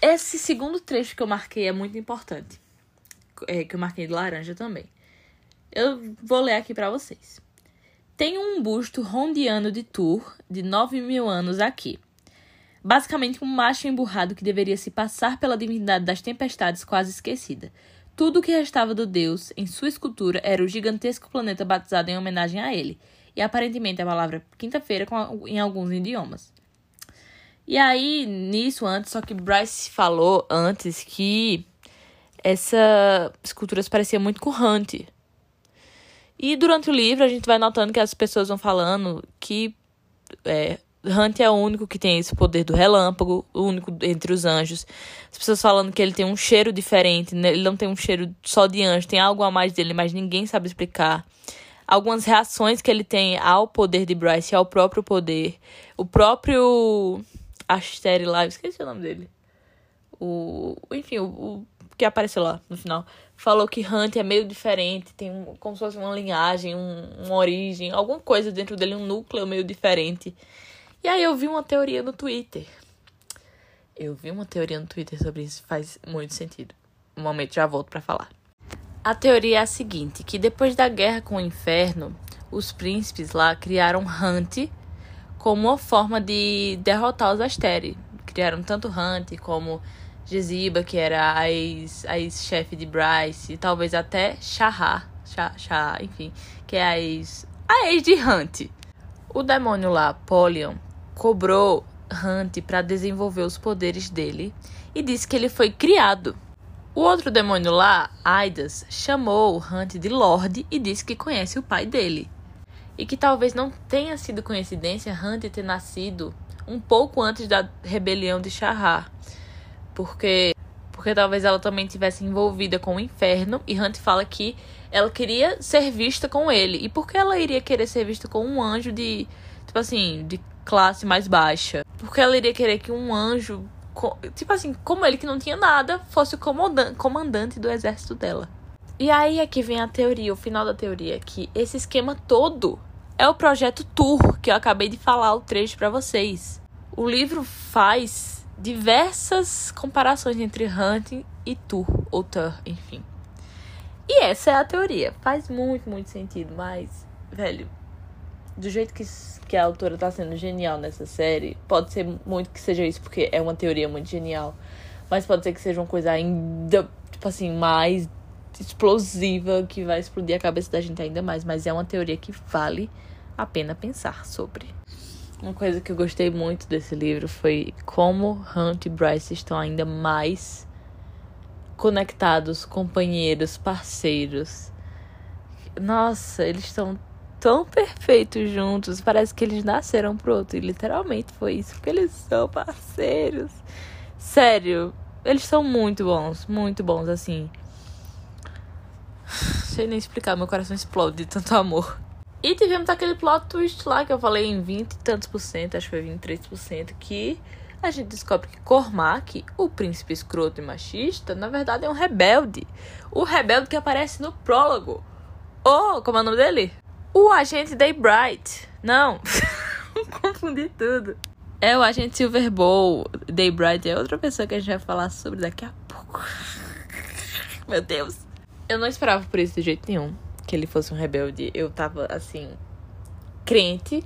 Esse segundo trecho que eu marquei é muito importante. É, que eu marquei de laranja também. Eu vou ler aqui para vocês. Tem um busto rondiano de Tur de 9 mil anos aqui. Basicamente um macho emburrado que deveria se passar pela divindade das tempestades quase esquecida. Tudo o que restava do deus em sua escultura era o gigantesco planeta batizado em homenagem a ele, e aparentemente a palavra quinta-feira em alguns idiomas. E aí, nisso antes, só que Bryce falou antes que essa escultura se parecia muito com Hunt, e durante o livro a gente vai notando que as pessoas vão falando que é, Hunt é o único que tem esse poder do relâmpago, o único entre os anjos. As pessoas falando que ele tem um cheiro diferente, né? ele não tem um cheiro só de anjo, tem algo a mais dele, mas ninguém sabe explicar. Algumas reações que ele tem ao poder de Bryce, ao próprio poder. O próprio Asteri lá, esqueci o nome dele. O, enfim, o, o que apareceu lá no final falou que Hunt é meio diferente, tem um, como se fosse uma linhagem, um, uma origem, alguma coisa dentro dele, um núcleo meio diferente. E aí eu vi uma teoria no Twitter. Eu vi uma teoria no Twitter sobre isso, faz muito sentido. Um momento já volto para falar. A teoria é a seguinte, que depois da guerra com o inferno, os príncipes lá criaram Hunt como uma forma de derrotar os Asteri. Criaram tanto Hunt como Geziba, que era a ex-chefe ex de Bryce, e talvez até Shahar, Shah, enfim, que é a ex, a ex de Hunt. O demônio lá, Polion, cobrou Hunt para desenvolver os poderes dele e disse que ele foi criado. O outro demônio lá, Aidas, chamou Hunt de Lorde e disse que conhece o pai dele. E que talvez não tenha sido coincidência Hunt ter nascido um pouco antes da rebelião de Shahar porque porque talvez ela também tivesse envolvida com o inferno e Hunt fala que ela queria ser vista com ele. E por que ela iria querer ser vista com um anjo de, tipo assim, de classe mais baixa? Porque ela iria querer que um anjo, tipo assim, como ele que não tinha nada, fosse o comandante do exército dela. E aí é que vem a teoria, o final da teoria, que esse esquema todo é o projeto Tour, que eu acabei de falar o trecho para vocês. O livro faz diversas comparações entre Hunt e tu, ou tur, enfim. E essa é a teoria. Faz muito, muito sentido, mas, velho, do jeito que, que a autora tá sendo genial nessa série, pode ser muito que seja isso, porque é uma teoria muito genial. Mas pode ser que seja uma coisa ainda, tipo assim, mais explosiva, que vai explodir a cabeça da gente ainda mais. Mas é uma teoria que vale a pena pensar sobre. Uma coisa que eu gostei muito desse livro foi como Hunt e Bryce estão ainda mais conectados, companheiros, parceiros. Nossa, eles estão tão perfeitos juntos. Parece que eles nasceram pro outro. E literalmente foi isso, porque eles são parceiros. Sério, eles são muito bons, muito bons, assim. Sei nem explicar, meu coração explode de tanto amor. E tivemos aquele plot twist lá que eu falei em 20 e tantos por cento, acho que foi 23%, que a gente descobre que Cormac, o príncipe escroto e machista, na verdade é um rebelde. O rebelde que aparece no prólogo. Oh, como é o nome dele? O agente Daybright. Não, confundi tudo. É o agente Silverbow. Daybright é outra pessoa que a gente vai falar sobre daqui a pouco. Meu Deus. Eu não esperava por isso de jeito nenhum que ele fosse um rebelde, eu tava assim, crente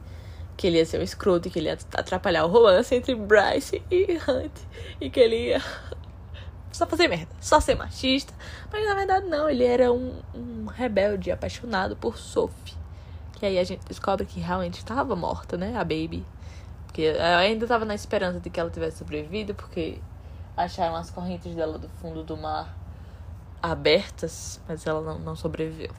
que ele ia ser um escroto e que ele ia atrapalhar o romance entre Bryce e Hunt. E que ele ia só fazer merda, só ser machista. Mas na verdade não, ele era um, um rebelde apaixonado por Sophie. Que aí a gente descobre que realmente estava morta, né? A Baby. Porque eu ainda tava na esperança de que ela tivesse sobrevivido, porque acharam as correntes dela do fundo do mar abertas, mas ela não, não sobreviveu.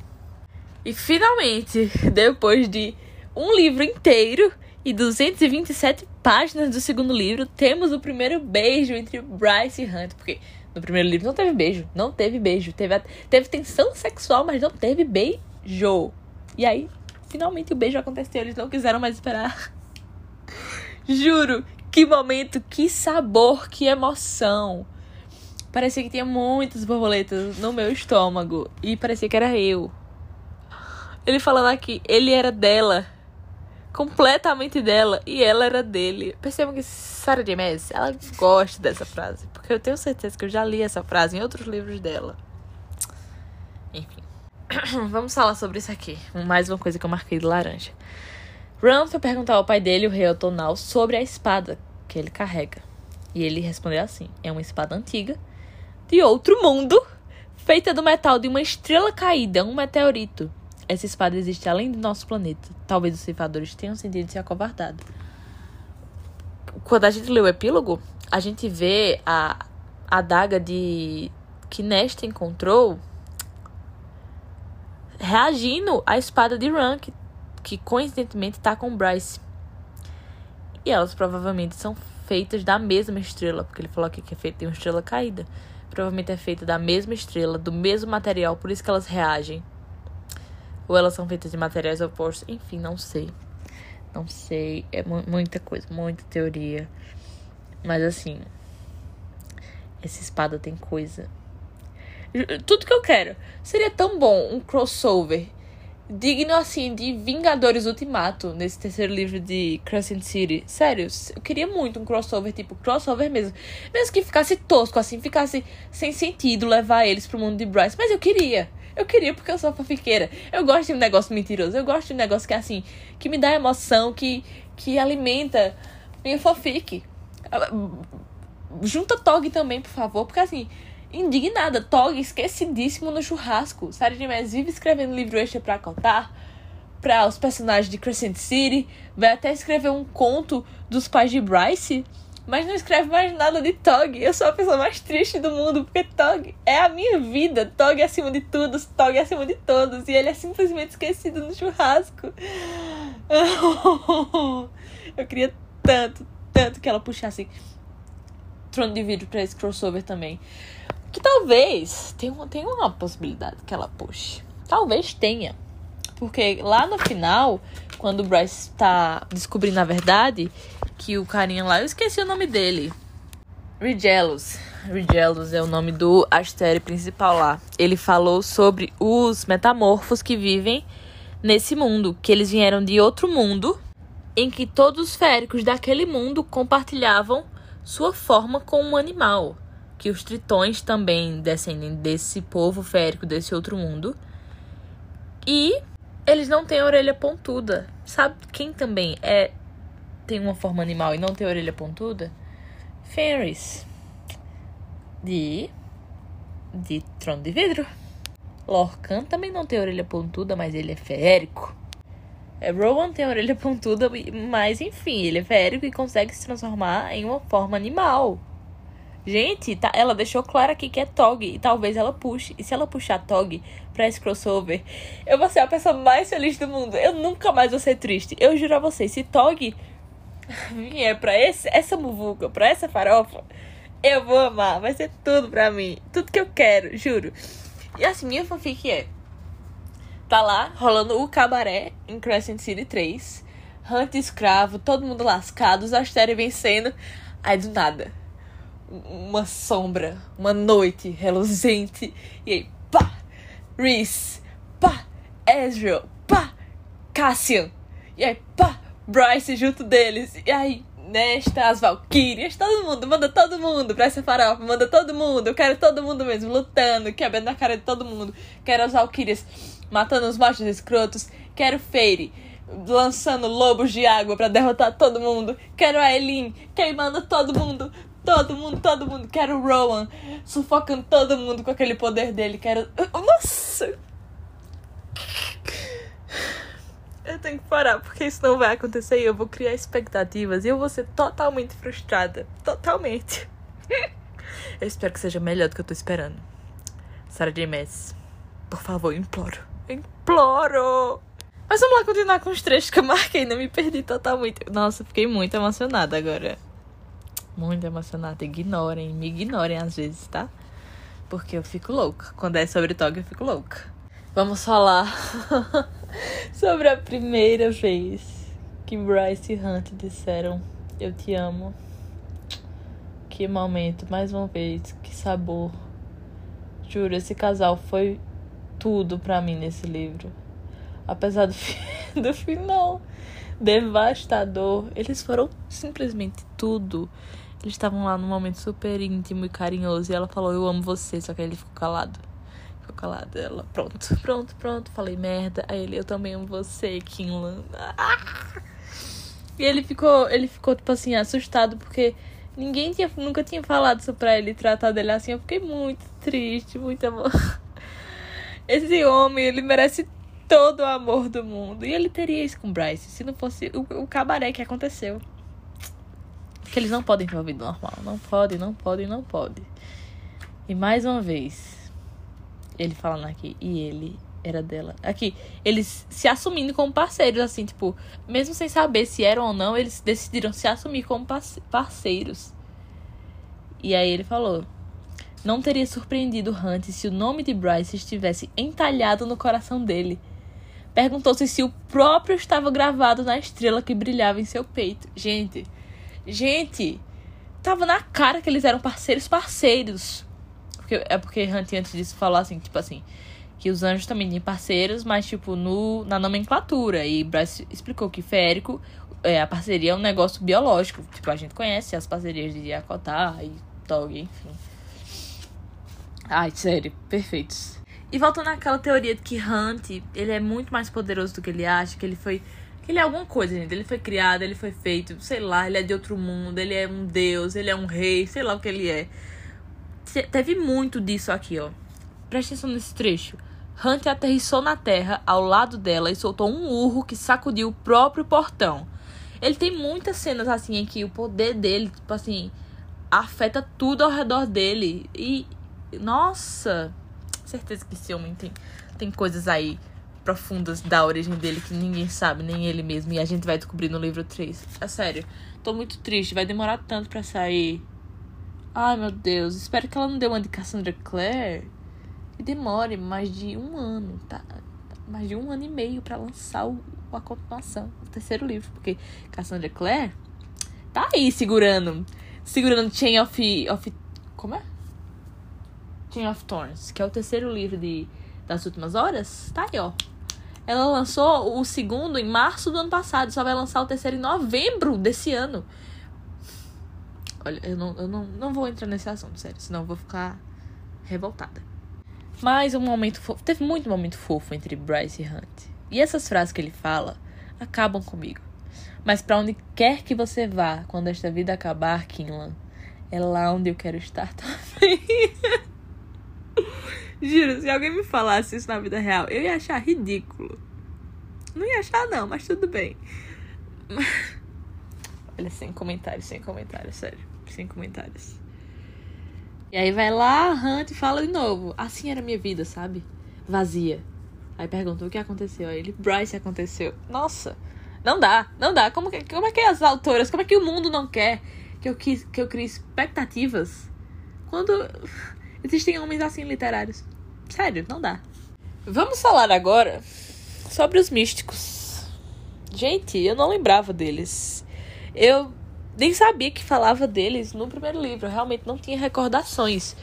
E finalmente, depois de um livro inteiro e 227 páginas do segundo livro, temos o primeiro beijo entre Bryce e Hunt. Porque no primeiro livro não teve beijo. Não teve beijo. Teve, teve tensão sexual, mas não teve beijo. E aí, finalmente o beijo aconteceu. Eles não quiseram mais esperar. Juro, que momento, que sabor, que emoção. Parecia que tinha muitas borboletas no meu estômago. E parecia que era eu. Ele falando aqui, ele era dela. Completamente dela. E ela era dele. Percebam que Sarah J. Maas, ela gosta dessa frase. Porque eu tenho certeza que eu já li essa frase em outros livros dela. Enfim. Vamos falar sobre isso aqui. Mais uma coisa que eu marquei de laranja. Ron foi perguntar ao pai dele, o rei Otonal, sobre a espada que ele carrega. E ele respondeu assim: é uma espada antiga, de outro mundo, feita do metal de uma estrela caída, um meteorito essa espada existe além do nosso planeta. Talvez os ceifadores tenham sentido se acovardado. Quando a gente lê o epílogo, a gente vê a adaga de que Nesta encontrou reagindo à espada de Ran, que, que coincidentemente está com Bryce. E elas provavelmente são feitas da mesma estrela, porque ele falou aqui que é feita de uma estrela caída. Provavelmente é feita da mesma estrela, do mesmo material, por isso que elas reagem ou elas são feitas de materiais opostos, enfim, não sei. Não sei, é mu muita coisa, muita teoria. Mas assim, essa espada tem coisa. Tudo que eu quero. Seria tão bom um crossover digno assim de Vingadores Ultimato nesse terceiro livro de Crescent City. Sério, eu queria muito um crossover, tipo, crossover mesmo. Mesmo que ficasse tosco, assim, ficasse sem sentido levar eles pro mundo de Bryce. Mas eu queria. Eu queria porque eu sou fanfiqueira. Eu gosto de um negócio mentiroso. Eu gosto de um negócio que é assim, que me dá emoção, que, que alimenta minha fanfic. Junta Tog também, por favor, porque assim, indignada, Tog esquecidíssimo no churrasco. Sarah J. Maas vive escrevendo livro extra pra contar para os personagens de Crescent City, vai até escrever um conto dos pais de Bryce mas não escreve mais nada de Tog. Eu sou a pessoa mais triste do mundo, porque Tog é a minha vida. Tog é acima de tudo, Tog é acima de todos. E ele é simplesmente esquecido no churrasco. Eu queria tanto, tanto que ela puxasse Trono de Vidro pra esse crossover também. Que talvez tenha uma, tenha uma possibilidade que ela puxe. Talvez tenha. Porque lá no final, quando o Bryce tá descobrindo a verdade, que o carinha lá, eu esqueci o nome dele. Rigelos. Rigelos é o nome do astério principal lá. Ele falou sobre os metamorfos que vivem nesse mundo, que eles vieram de outro mundo, em que todos os féricos daquele mundo compartilhavam sua forma com um animal. Que os tritões também descendem desse povo férico, desse outro mundo. E eles não têm orelha pontuda. Sabe quem também é tem uma forma animal e não tem orelha pontuda? Fenris. De. De Trono de Vidro. Lorcan também não tem orelha pontuda, mas ele é férico. É, Rowan tem orelha pontuda, mas enfim, ele é férico e consegue se transformar em uma forma animal. Gente, tá, ela deixou claro aqui que é Tog e talvez ela puxe. E se ela puxar Tog pra esse crossover, eu vou ser a pessoa mais feliz do mundo. Eu nunca mais vou ser triste. Eu juro a vocês, se Tog vier pra esse, essa muvuca, pra essa farofa, eu vou amar. Vai ser tudo pra mim. Tudo que eu quero, juro. E assim, minha fanfic é. Tá lá, rolando o cabaré em Crescent City 3. Hunt escravo, todo mundo lascado, os Astéria vencendo. Aí do nada. Uma sombra, uma noite reluzente. E aí, pá! Reese, pá! Ezreal, pá! Cassian. E aí, pá! Bryce junto deles. E aí, Nesta, as Valkyrias, todo mundo, manda todo mundo pra essa farofa, manda todo mundo, eu quero todo mundo mesmo, lutando, quebrando a cara de todo mundo. Quero as Valkyrias matando os machos escrotos, quero Feire lançando lobos de água para derrotar todo mundo, quero a Elin queimando todo mundo, todo mundo, todo mundo, quero o Rowan sufocando todo mundo com aquele poder dele, quero... Nossa! eu tenho que parar, porque isso não vai acontecer e eu vou criar expectativas e eu vou ser totalmente frustrada. Totalmente. eu espero que seja melhor do que eu tô esperando. Sarah J. Maas, por favor, imploro. Imploro! Mas vamos lá continuar com os trechos que eu marquei, não me perdi totalmente. Nossa, fiquei muito emocionada agora. Muito emocionada. Ignorem, me ignorem às vezes, tá? Porque eu fico louca. Quando é sobre Tog, eu fico louca. Vamos falar sobre a primeira vez que Bryce e Hunt disseram eu te amo. Que momento, mais uma vez, que sabor. Juro, esse casal foi tudo para mim nesse livro. Apesar do, do final devastador, eles foram simplesmente tudo. Eles estavam lá num momento super íntimo e carinhoso e ela falou eu amo você, só que ele ficou calado ficou calada. Ela, pronto, pronto, pronto. Falei merda. Aí ele, eu também amo você, Kinlan. Ah! E ele ficou, ele ficou, tipo assim, assustado porque ninguém tinha, nunca tinha falado isso pra ele, tratado ele assim. Eu fiquei muito triste, muito amor. Esse homem, ele merece todo o amor do mundo. E ele teria isso com Bryce, se não fosse o, o cabaré que aconteceu. Porque eles não podem ter uma vida normal. Não pode, não pode, não pode. E mais uma vez, ele falando aqui, e ele era dela. Aqui, eles se assumindo como parceiros, assim, tipo, mesmo sem saber se eram ou não, eles decidiram se assumir como parceiros. E aí ele falou: Não teria surpreendido Hunt se o nome de Bryce estivesse entalhado no coração dele. Perguntou-se se o próprio estava gravado na estrela que brilhava em seu peito. Gente, gente, tava na cara que eles eram parceiros, parceiros. Porque, é porque Hunt antes disso falou assim, tipo assim, que os anjos também têm parceiros, mas tipo, no, na nomenclatura. E Bryce explicou que férico, é, a parceria é um negócio biológico. Tipo, a gente conhece as parcerias de Yakotá e Tog, enfim. Ai, sério, perfeitos. E voltando àquela teoria de que Hunt, ele é muito mais poderoso do que ele acha, que ele foi. Ele é alguma coisa, gente. Ele foi criado, ele foi feito, sei lá, ele é de outro mundo, ele é um deus, ele é um rei, sei lá o que ele é teve muito disso aqui, ó. Presta atenção nesse trecho. Hunt aterrissou na terra ao lado dela e soltou um urro que sacudiu o próprio portão. Ele tem muitas cenas assim em que o poder dele, tipo assim, afeta tudo ao redor dele. E, nossa, certeza que esse homem tem, tem coisas aí profundas da origem dele que ninguém sabe, nem ele mesmo. E a gente vai descobrir no livro 3. É sério, tô muito triste, vai demorar tanto para sair Ai, meu Deus. Espero que ela não dê uma de Cassandra Clare e demore mais de um ano, tá? Mais de um ano e meio para lançar o, a continuação, o terceiro livro. Porque Cassandra Clare tá aí segurando. Segurando Chain of. of como é? Chain of Thorns, que é o terceiro livro de, das últimas horas. Tá aí, ó. Ela lançou o segundo em março do ano passado. Só vai lançar o terceiro em novembro desse ano. Olha, eu não, eu não, não vou entrar nesse assunto, sério, senão eu vou ficar revoltada. Mas um momento fofo. Teve muito momento fofo entre Bryce e Hunt. E essas frases que ele fala acabam comigo. Mas para onde quer que você vá quando esta vida acabar, Kinlan, é lá onde eu quero estar também. Juro, se alguém me falasse isso na vida real, eu ia achar ridículo. Não ia achar, não, mas tudo bem. Olha, sem comentários, sem comentários, sério. Sem comentários. E aí vai lá, Hunt e fala de novo. Assim era minha vida, sabe? Vazia. Aí perguntou o que aconteceu. Aí ele, Bryce aconteceu. Nossa, não dá, não dá. Como, que, como é que as autoras, como é que o mundo não quer que eu, que eu crie expectativas quando existem homens assim literários? Sério, não dá. Vamos falar agora sobre os místicos. Gente, eu não lembrava deles. Eu nem sabia que falava deles no primeiro livro. Eu realmente não tinha recordações.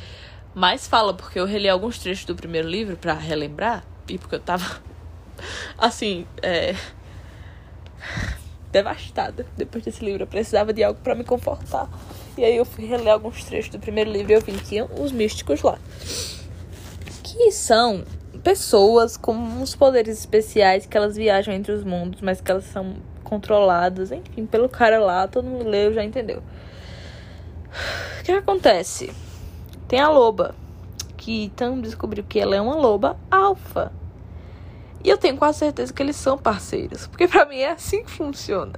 Mas fala, porque eu reli alguns trechos do primeiro livro para relembrar. E porque eu tava, assim, é, devastada depois desse livro. Eu precisava de algo para me confortar. E aí eu fui reler alguns trechos do primeiro livro e eu vi que tinha os místicos lá. Que são pessoas com uns poderes especiais que elas viajam entre os mundos, mas que elas são controladas, enfim, pelo cara lá, todo mundo leu, já entendeu. O que acontece? Tem a loba, que Tam descobriu que ela é uma loba alfa. E eu tenho quase certeza que eles são parceiros. Porque pra mim é assim que funciona.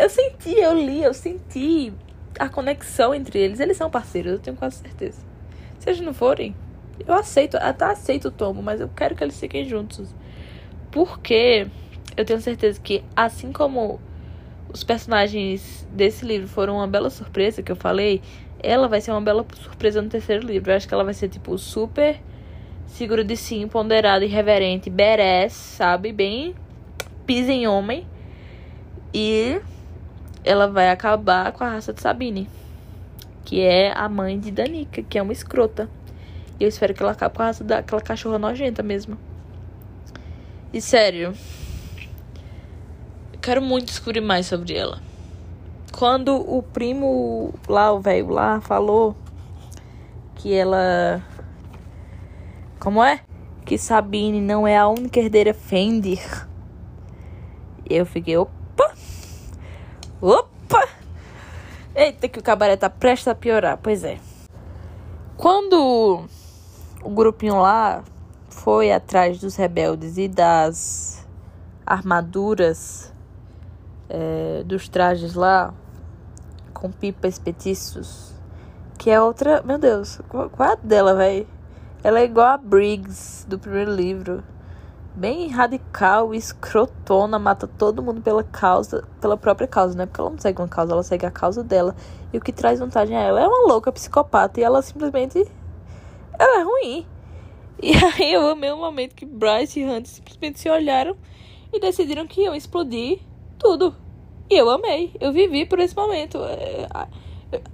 Eu senti, eu li, eu senti a conexão entre eles. Eles são parceiros, eu tenho quase certeza. Se eles não forem, eu aceito, até aceito o tomo, mas eu quero que eles fiquem juntos. Porque eu tenho certeza que, assim como os personagens desse livro foram uma bela surpresa que eu falei, ela vai ser uma bela surpresa no terceiro livro. Eu acho que ela vai ser, tipo, super seguro de si, ponderado, irreverente, badass, sabe? Bem pisa em homem. E ela vai acabar com a raça de Sabine, que é a mãe de Danica, que é uma escrota. E eu espero que ela acabe com a raça daquela cachorra nojenta mesmo. E sério, quero muito descobrir mais sobre ela. Quando o primo lá, o velho lá, falou que ela como é? Que Sabine não é a única herdeira Fender. Eu fiquei, opa! Opa! Eita, que o cabaré tá prestes a piorar. Pois é. Quando o grupinho lá foi atrás dos rebeldes e das armaduras é, dos trajes lá, com pipas petiços, que é outra. Meu Deus, qual, é a dela, velho? Ela é igual a Briggs do primeiro livro. Bem radical, escrotona, mata todo mundo pela causa, pela própria causa, né? Porque ela não segue uma causa, ela segue a causa dela. E o que traz vantagem a ela é uma louca psicopata e ela simplesmente. Ela é ruim. E aí eu amei o momento que Bryce e Hunt simplesmente se olharam e decidiram que iam explodir tudo. E eu amei. Eu vivi por esse momento. É,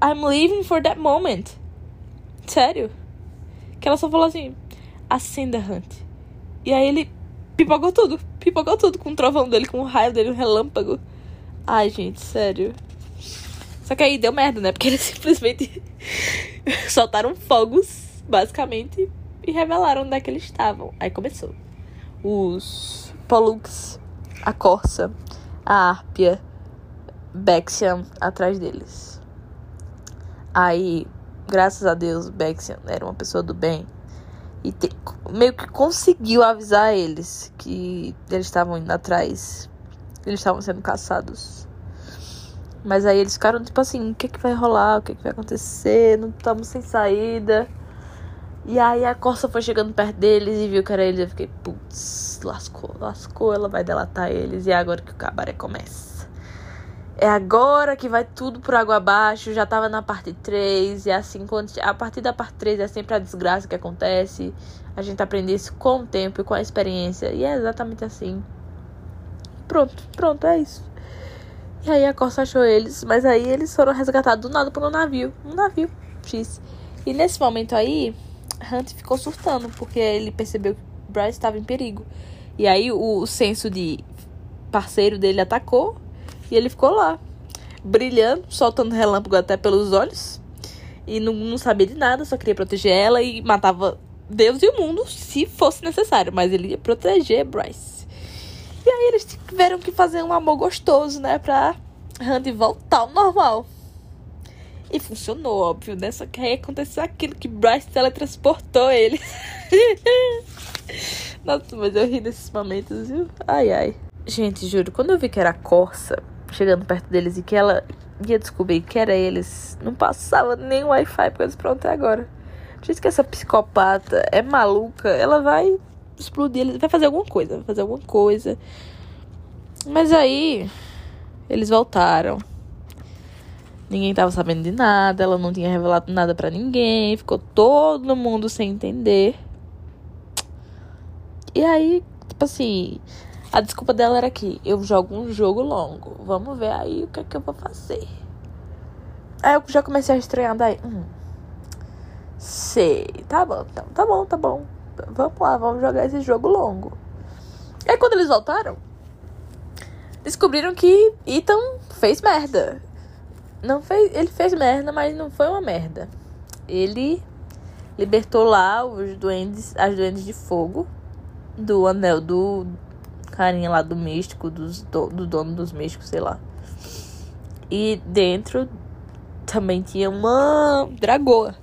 I'm living for that moment. Sério. Que ela só falou assim: acenda Hunt. E aí ele pipocou tudo. Pipocou tudo com o trovão dele, com o raio dele, o relâmpago. Ai, gente, sério. Só que aí deu merda, né? Porque eles simplesmente soltaram fogos, basicamente, e revelaram onde é que eles estavam. Aí começou. Os Pollux, a Corsa, a Árpia, Bexian atrás deles. Aí graças a Deus, Bexian era uma pessoa do bem. E te, meio que conseguiu avisar eles que eles estavam indo atrás. Eles estavam sendo caçados. Mas aí eles ficaram tipo assim: o que, que vai rolar? O que, que vai acontecer? Não estamos sem saída. E aí a Corsa foi chegando perto deles e viu que era eles. Eu fiquei: putz, lascou, lascou. Ela vai delatar eles. E é agora que o cabaré começa. É agora que vai tudo por água abaixo. Já tava na parte 3. E assim, quando, a partir da parte 3 é sempre a desgraça que acontece. A gente aprende isso com o tempo e com a experiência. E é exatamente assim. Pronto, pronto, é isso. E aí a Costa achou eles. Mas aí eles foram resgatados do nada por um navio. Um navio X. E nesse momento aí, Hunt ficou surtando. Porque ele percebeu que Bryce estava em perigo. E aí o, senso de parceiro dele atacou e ele ficou lá. brilhando, soltando relâmpago até pelos olhos. E não, não sabia de nada, só queria proteger ela e matava Deus e o mundo se fosse necessário. Mas ele ia proteger Bryce. E aí eles tiveram que fazer um amor gostoso, né? Pra Randy voltar ao normal. E funcionou, óbvio, né? Só que aí aconteceu aquilo que Bryce teletransportou ele. Nossa, mas eu ri nesses momentos, viu? Ai, ai. Gente, juro, quando eu vi que era a Corsa chegando perto deles e que ela ia descobrir que era eles, não passava nem Wi-Fi pra eles pronto agora. Diz que essa psicopata é maluca, ela vai explodir, ele vai fazer alguma coisa, vai fazer alguma coisa. Mas aí eles voltaram. Ninguém tava sabendo de nada, ela não tinha revelado nada para ninguém, ficou todo mundo sem entender. E aí, tipo assim, a desculpa dela era que eu jogo um jogo longo. Vamos ver aí o que é que eu vou fazer. Aí eu já comecei a estranhar daí. Hum, sei, tá bom, então, tá bom, tá bom. Vamos lá, vamos jogar esse jogo longo. E aí quando eles voltaram, descobriram que Ethan fez merda. Não fez, ele fez merda, mas não foi uma merda. Ele libertou lá os duendes, as duendes de fogo do anel do carinha lá do místico, dos, do, do dono dos místicos, sei lá. E dentro também tinha uma dragoa.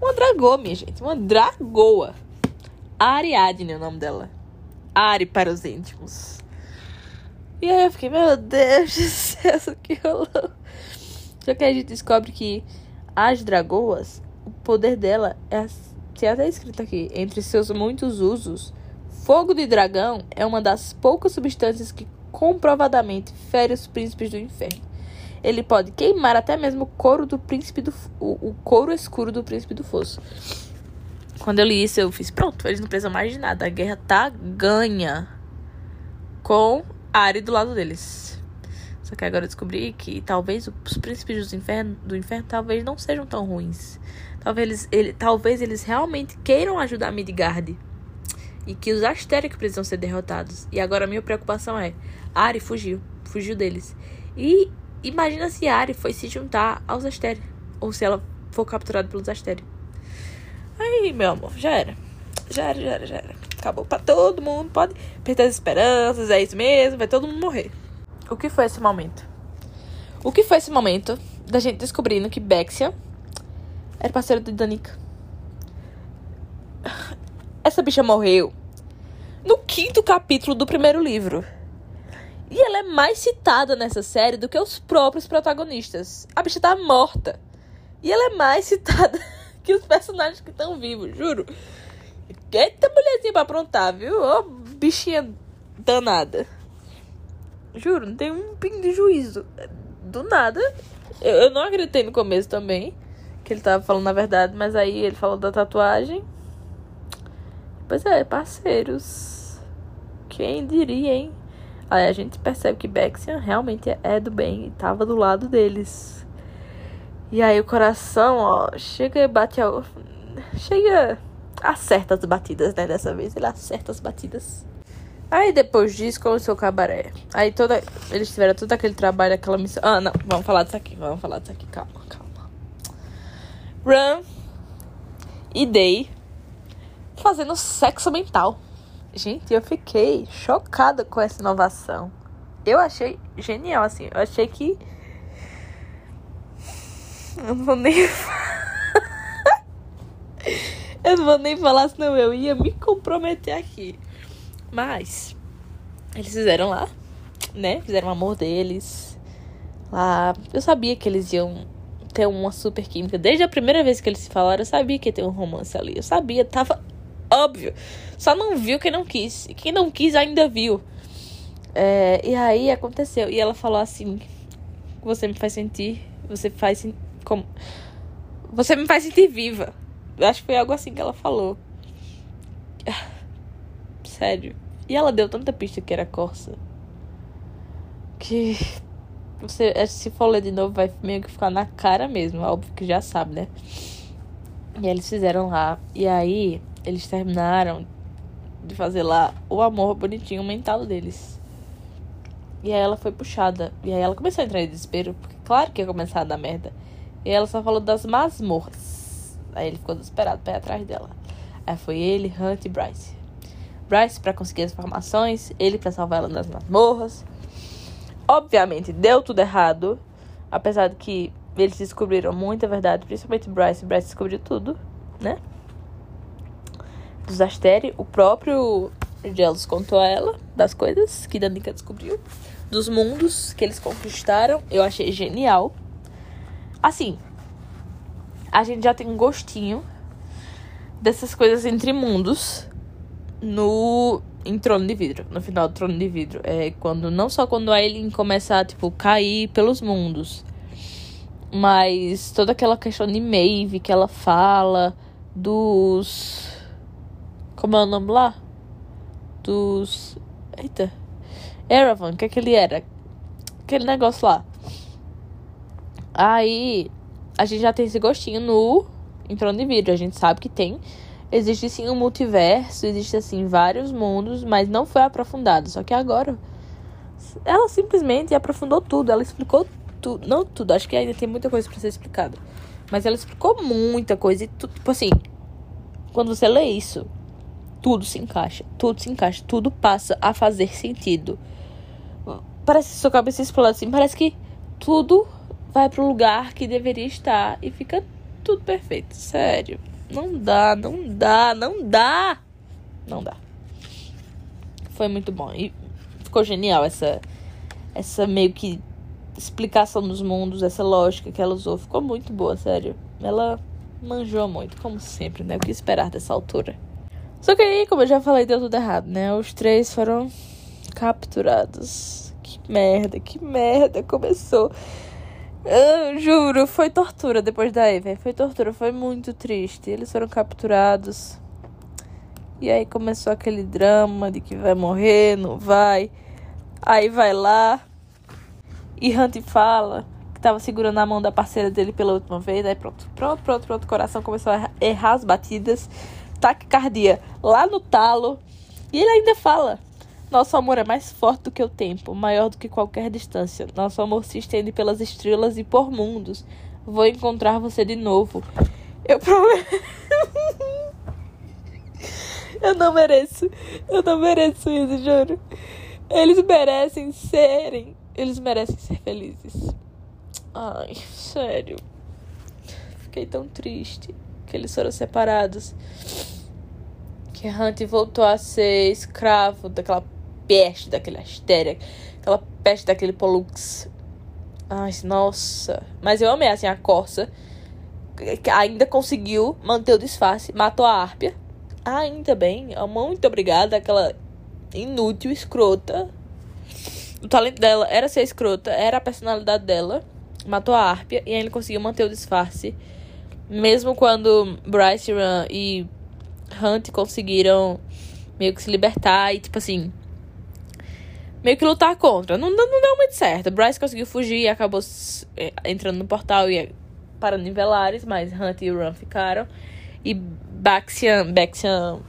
Uma dragoa, minha gente. Uma dragoa. Ariadne é o nome dela. Ari para os íntimos. E aí eu fiquei, meu Deus do céu, que rolou. Só que a gente descobre que as dragoas, o poder dela é. Tem até escrito aqui, entre seus muitos usos, fogo de dragão é uma das poucas substâncias que comprovadamente fere os príncipes do inferno. Ele pode queimar até mesmo o couro do príncipe do o, o couro escuro do príncipe do fosso. Quando eu li isso, eu fiz, pronto, eles não precisam mais de nada. A guerra tá ganha com Ari do lado deles. Só que agora eu descobri que talvez os príncipes do inferno, do inferno talvez não sejam tão ruins. Talvez eles, ele, talvez eles realmente queiram ajudar Midgard. E que os Astérios precisam ser derrotados. E agora a minha preocupação é: Ari fugiu. Fugiu deles. E imagina se Ari foi se juntar aos Astérios. Ou se ela for capturada pelos Astérios. Aí, meu amor, já era. Já era, já era, já era. Acabou pra todo mundo. Pode perder as esperanças, é isso mesmo. Vai todo mundo morrer. O que foi esse momento? O que foi esse momento da gente descobrindo que Bexia era parceiro de Danica? Essa bicha morreu no quinto capítulo do primeiro livro. E ela é mais citada nessa série do que os próprios protagonistas. A bicha tá morta. E ela é mais citada que os personagens que estão vivos, juro. Eita mulherzinha pra aprontar, viu? Ô, bichinha danada. Juro, não tem um pingo de juízo. Do nada. Eu, eu não acreditei no começo também. Que ele tava falando a verdade, mas aí ele falou da tatuagem. Pois é, parceiros. Quem diria, hein? Aí a gente percebe que Bexian realmente é do bem e tava do lado deles. E aí o coração, ó, chega e bate ao. Chega. Acerta as batidas, né? Dessa vez ele acerta as batidas. Aí depois disso começou o cabaré. Aí toda. Eles tiveram todo aquele trabalho, aquela missão. Ah, não, vamos falar disso aqui, vamos falar disso aqui, calma, calma. Run e Day fazendo sexo mental. Gente, eu fiquei chocada com essa inovação. Eu achei genial, assim. Eu achei que. Eu não vou nem. eu não vou nem falar, senão eu ia me comprometer aqui. Mas eles fizeram lá, né? Fizeram o amor deles. Lá. Eu sabia que eles iam ter uma super química. Desde a primeira vez que eles se falaram, eu sabia que ia ter um romance ali. Eu sabia, tava óbvio. Só não viu quem não quis. E quem não quis ainda viu. É, e aí aconteceu. E ela falou assim: Você me faz sentir. Você faz como. Você me faz sentir viva. Eu acho que foi algo assim que ela falou. Sério. E ela deu tanta pista que era Corsa. Que. Você, é, se for ler de novo, vai meio que ficar na cara mesmo. Óbvio que já sabe, né? E eles fizeram lá. E aí, eles terminaram de fazer lá o amor bonitinho mental deles. E aí ela foi puxada. E aí ela começou a entrar em desespero, porque claro que ia começar a dar merda. E ela só falou das masmorras. Aí ele ficou desesperado pra ir atrás dela. Aí foi ele, Hunt e Bryce. Bryce para conseguir as informações, ele para salvar ela das masmorras. Obviamente deu tudo errado, apesar de que eles descobriram muita verdade, principalmente Bryce. Bryce descobriu tudo, né? Dos Asteri, o próprio Gelos contou a ela das coisas que Danica descobriu, dos mundos que eles conquistaram. Eu achei genial. Assim, a gente já tem um gostinho dessas coisas entre mundos no em Trono de Vidro, no final do Trono de Vidro. É quando não só quando a Aileen começa a tipo cair pelos mundos, mas toda aquela questão de Maeve que ela fala dos como é o nome lá? Dos eita, Erevan, que é que ele era? Aquele negócio lá. Aí a gente já tem esse gostinho no em Trono de Vidro, a gente sabe que tem Existe sim um multiverso, existe assim vários mundos, mas não foi aprofundado. Só que agora ela simplesmente aprofundou tudo, ela explicou tudo, não tudo, acho que ainda tem muita coisa para ser explicada. Mas ela explicou muita coisa e tudo, tipo assim, quando você lê isso, tudo se encaixa, tudo se encaixa, tudo passa a fazer sentido. Parece que sua cabeça explode assim, parece que tudo vai pro lugar que deveria estar e fica tudo perfeito, sério. Não dá, não dá, não dá. Não dá. Foi muito bom. E ficou genial essa, essa meio que explicação dos mundos, essa lógica que ela usou. Ficou muito boa, sério. Ela manjou muito, como sempre, né? O que esperar dessa altura. Só que aí, como eu já falei, deu tudo errado, né? Os três foram capturados. Que merda, que merda. Começou. Eu juro, foi tortura depois daí, velho. Foi tortura, foi muito triste. Eles foram capturados. E aí começou aquele drama de que vai morrer, não vai. Aí vai lá. E Hunt fala que tava segurando a mão da parceira dele pela última vez. Aí pronto, pronto, pronto, pronto. O coração começou a errar as batidas. Taquicardia lá no talo. E ele ainda fala nosso amor é mais forte do que o tempo, maior do que qualquer distância. Nosso amor se estende pelas estrelas e por mundos. Vou encontrar você de novo. Eu prometo. Eu não mereço. Eu não mereço isso, juro. Eles merecem serem. Eles merecem ser felizes. Ai, sério. Fiquei tão triste que eles foram separados. Que Hunt voltou a ser escravo daquela peste daquele Astéria, aquela peste daquele Pollux. Ai, nossa. Mas eu amei, assim, a Corsa. Que ainda conseguiu manter o disfarce. Matou a Árpia. Ainda bem. Muito obrigada. Aquela inútil, escrota. O talento dela era ser escrota. Era a personalidade dela. Matou a Árpia. E ainda conseguiu manter o disfarce. Mesmo quando Bryce Run e Hunt conseguiram meio que se libertar. E, tipo assim meio que lutar contra. Não, não, deu muito certo. Bryce conseguiu fugir e acabou é, entrando no portal e parando em Velares, mas Hunt e Run ficaram. E Baxian, Baxian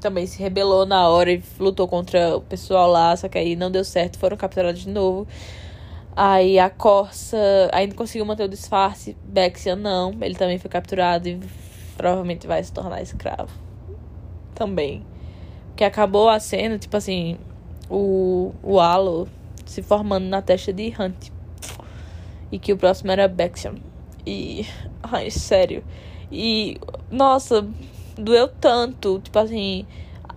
também se rebelou na hora e lutou contra o pessoal lá, só que aí não deu certo, foram capturados de novo. Aí a Corsa ainda conseguiu manter o disfarce, Baxian não, ele também foi capturado e provavelmente vai se tornar escravo. Também. Que acabou a cena, tipo assim, o, o halo se formando na testa de Hunt. E que o próximo era Bexian. E. Ai, sério. E. Nossa, doeu tanto. Tipo assim.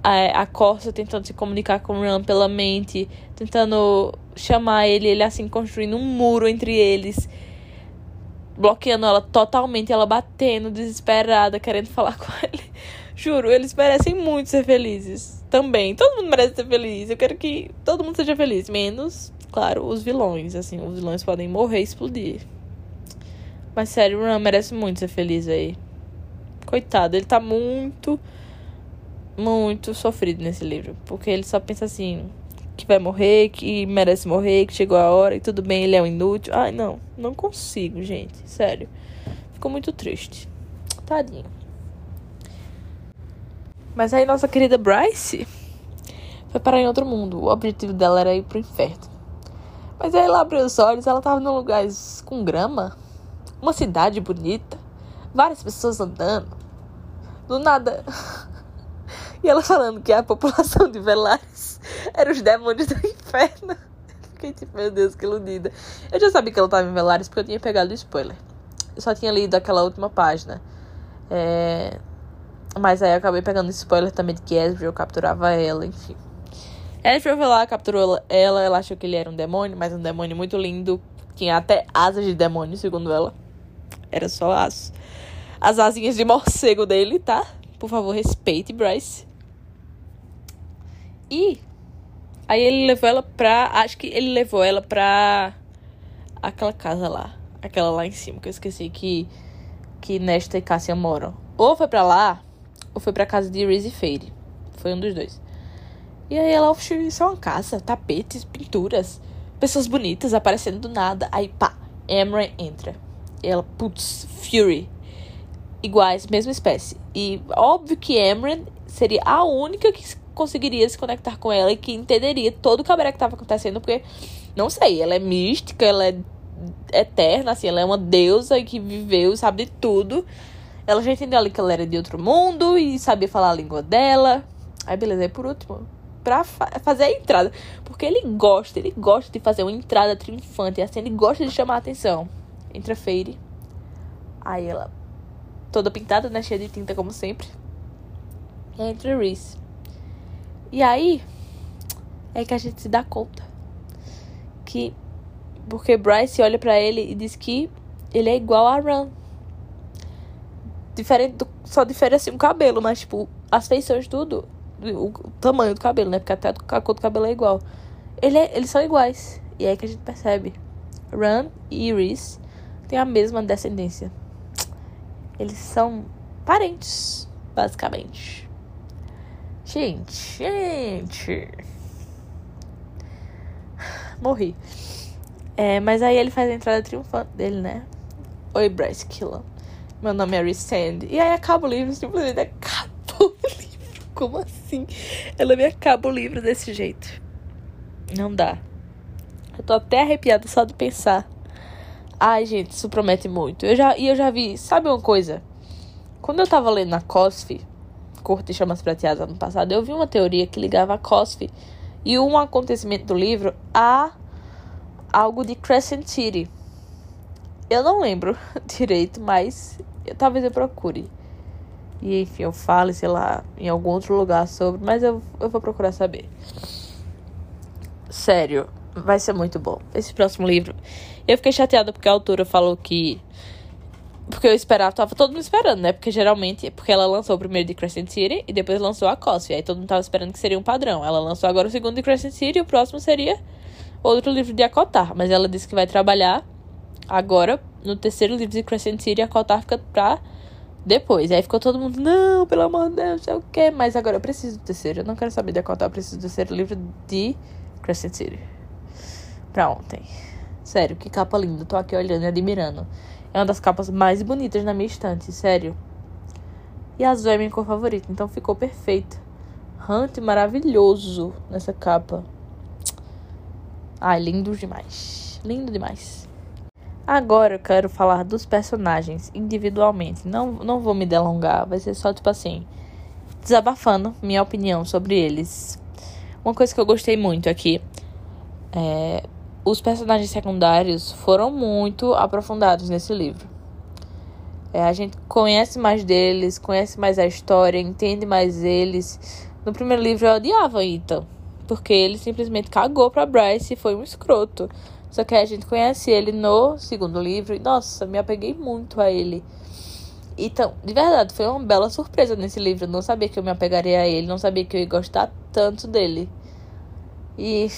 A, a Corsa tentando se comunicar com o Ram pela mente. Tentando chamar ele. Ele assim construindo um muro entre eles. Bloqueando ela totalmente. Ela batendo, desesperada, querendo falar com ele. Juro, eles merecem muito ser felizes. Também. Todo mundo merece ser feliz. Eu quero que todo mundo seja feliz. Menos, claro, os vilões. Assim, os vilões podem morrer e explodir. Mas sério, o Ram merece muito ser feliz aí. Coitado, ele tá muito, muito sofrido nesse livro. Porque ele só pensa assim: que vai morrer, que merece morrer, que chegou a hora e tudo bem, ele é um inútil. Ai, não, não consigo, gente. Sério. Ficou muito triste. Tadinho. Mas aí nossa querida Bryce foi parar em outro mundo. O objetivo dela era ir pro inferno. Mas aí ela abriu os olhos, ela tava num lugar com grama, uma cidade bonita, várias pessoas andando. Do nada. E ela falando que a população de Velares era os demônios do inferno. Fiquei tipo, meu Deus, que iludida. Eu já sabia que ela tava em Velares porque eu tinha pegado o spoiler. Eu só tinha lido aquela última página. É... Mas aí eu acabei pegando spoiler também de que Ezreal capturava ela, enfim. Ezreal foi lá, capturou ela, ela achou que ele era um demônio, mas um demônio muito lindo. Tinha até asas de demônio, segundo ela. Era só as, as asinhas de morcego dele, tá? Por favor, respeite Bryce. E aí ele levou ela pra. Acho que ele levou ela pra aquela casa lá. Aquela lá em cima, que eu esqueci que, que Nesta e Cássia moram. Ou foi pra lá, ou foi pra casa de Reese e Fade. Foi um dos dois. E aí ela, isso é uma casa, tapetes, pinturas, pessoas bonitas aparecendo do nada. Aí pá, Emran entra. E ela, putz, Fury. Iguais, mesma espécie. E óbvio que Emran seria a única que conseguiria se conectar com ela e que entenderia todo o cabaré que estava acontecendo, porque, não sei, ela é mística, ela é eterna, assim, ela é uma deusa que viveu, sabe de tudo. Ela já entendeu ali que ela era de outro mundo e sabia falar a língua dela. Aí, beleza, aí por último, pra fa fazer a entrada. Porque ele gosta, ele gosta de fazer uma entrada triunfante, assim, ele gosta de chamar a atenção. Entra Feire. Aí ela, toda pintada, né, cheia de tinta como sempre. Entra Reese. E aí é que a gente se dá conta que porque Bryce olha para ele e diz que ele é igual a Run. Diferente do, só difere assim o cabelo, mas tipo, as feições tudo, o, tamanho do cabelo, né? Porque até a cor do cabelo é igual. Ele é, eles são iguais. E é aí que a gente percebe. Run e Iris têm a mesma descendência. Eles são parentes, basicamente. Gente, gente. Morri. É, mas aí ele faz a entrada triunfante dele, né? Oi, Bryce Killam. Meu nome é Resend. E aí acaba o livro, simplesmente acabou o livro. Como assim? Ela me acaba o livro desse jeito. Não dá. Eu tô até arrepiada só de pensar. Ai, gente, isso promete muito. Eu já, e eu já vi, sabe uma coisa? Quando eu tava lendo na COSF, Corte e Chamas Prateadas ano passado, eu vi uma teoria que ligava a Cosf e um acontecimento do livro a algo de Crescent City. Eu não lembro direito, mas eu, talvez eu procure. E enfim, eu fale, sei lá, em algum outro lugar sobre, mas eu, eu vou procurar saber. Sério, vai ser muito bom. Esse próximo livro. Eu fiquei chateada porque a autora falou que porque eu esperava, tava todo mundo esperando, né? Porque geralmente, porque ela lançou o primeiro de Crescent City e depois lançou a Cosf. Aí todo mundo tava esperando que seria um padrão. Ela lançou agora o segundo de Crescent City e o próximo seria outro livro de Acotar. Mas ela disse que vai trabalhar agora no terceiro livro de Crescent City e Acotar fica pra depois. Aí ficou todo mundo, não, pelo amor de Deus, sei o quê. Mas agora eu preciso do terceiro. Eu não quero saber de Acotar, eu preciso do terceiro livro de Crescent City. Pra ontem. Sério, que capa linda. Tô aqui olhando e admirando. É uma das capas mais bonitas na minha estante, sério. E azul é minha cor favorita, então ficou perfeito. Hunt maravilhoso nessa capa. Ai, lindo demais. Lindo demais. Agora eu quero falar dos personagens individualmente. Não, não vou me delongar, vai ser só tipo assim, desabafando minha opinião sobre eles. Uma coisa que eu gostei muito aqui é os personagens secundários foram muito aprofundados nesse livro. É, a gente conhece mais deles, conhece mais a história, entende mais eles. No primeiro livro eu odiava Ethan, porque ele simplesmente cagou pra Bryce e foi um escroto. Só que a gente conhece ele no segundo livro e, nossa, me apeguei muito a ele. Então, de verdade, foi uma bela surpresa nesse livro. Eu não sabia que eu me apegaria a ele, não sabia que eu ia gostar tanto dele. E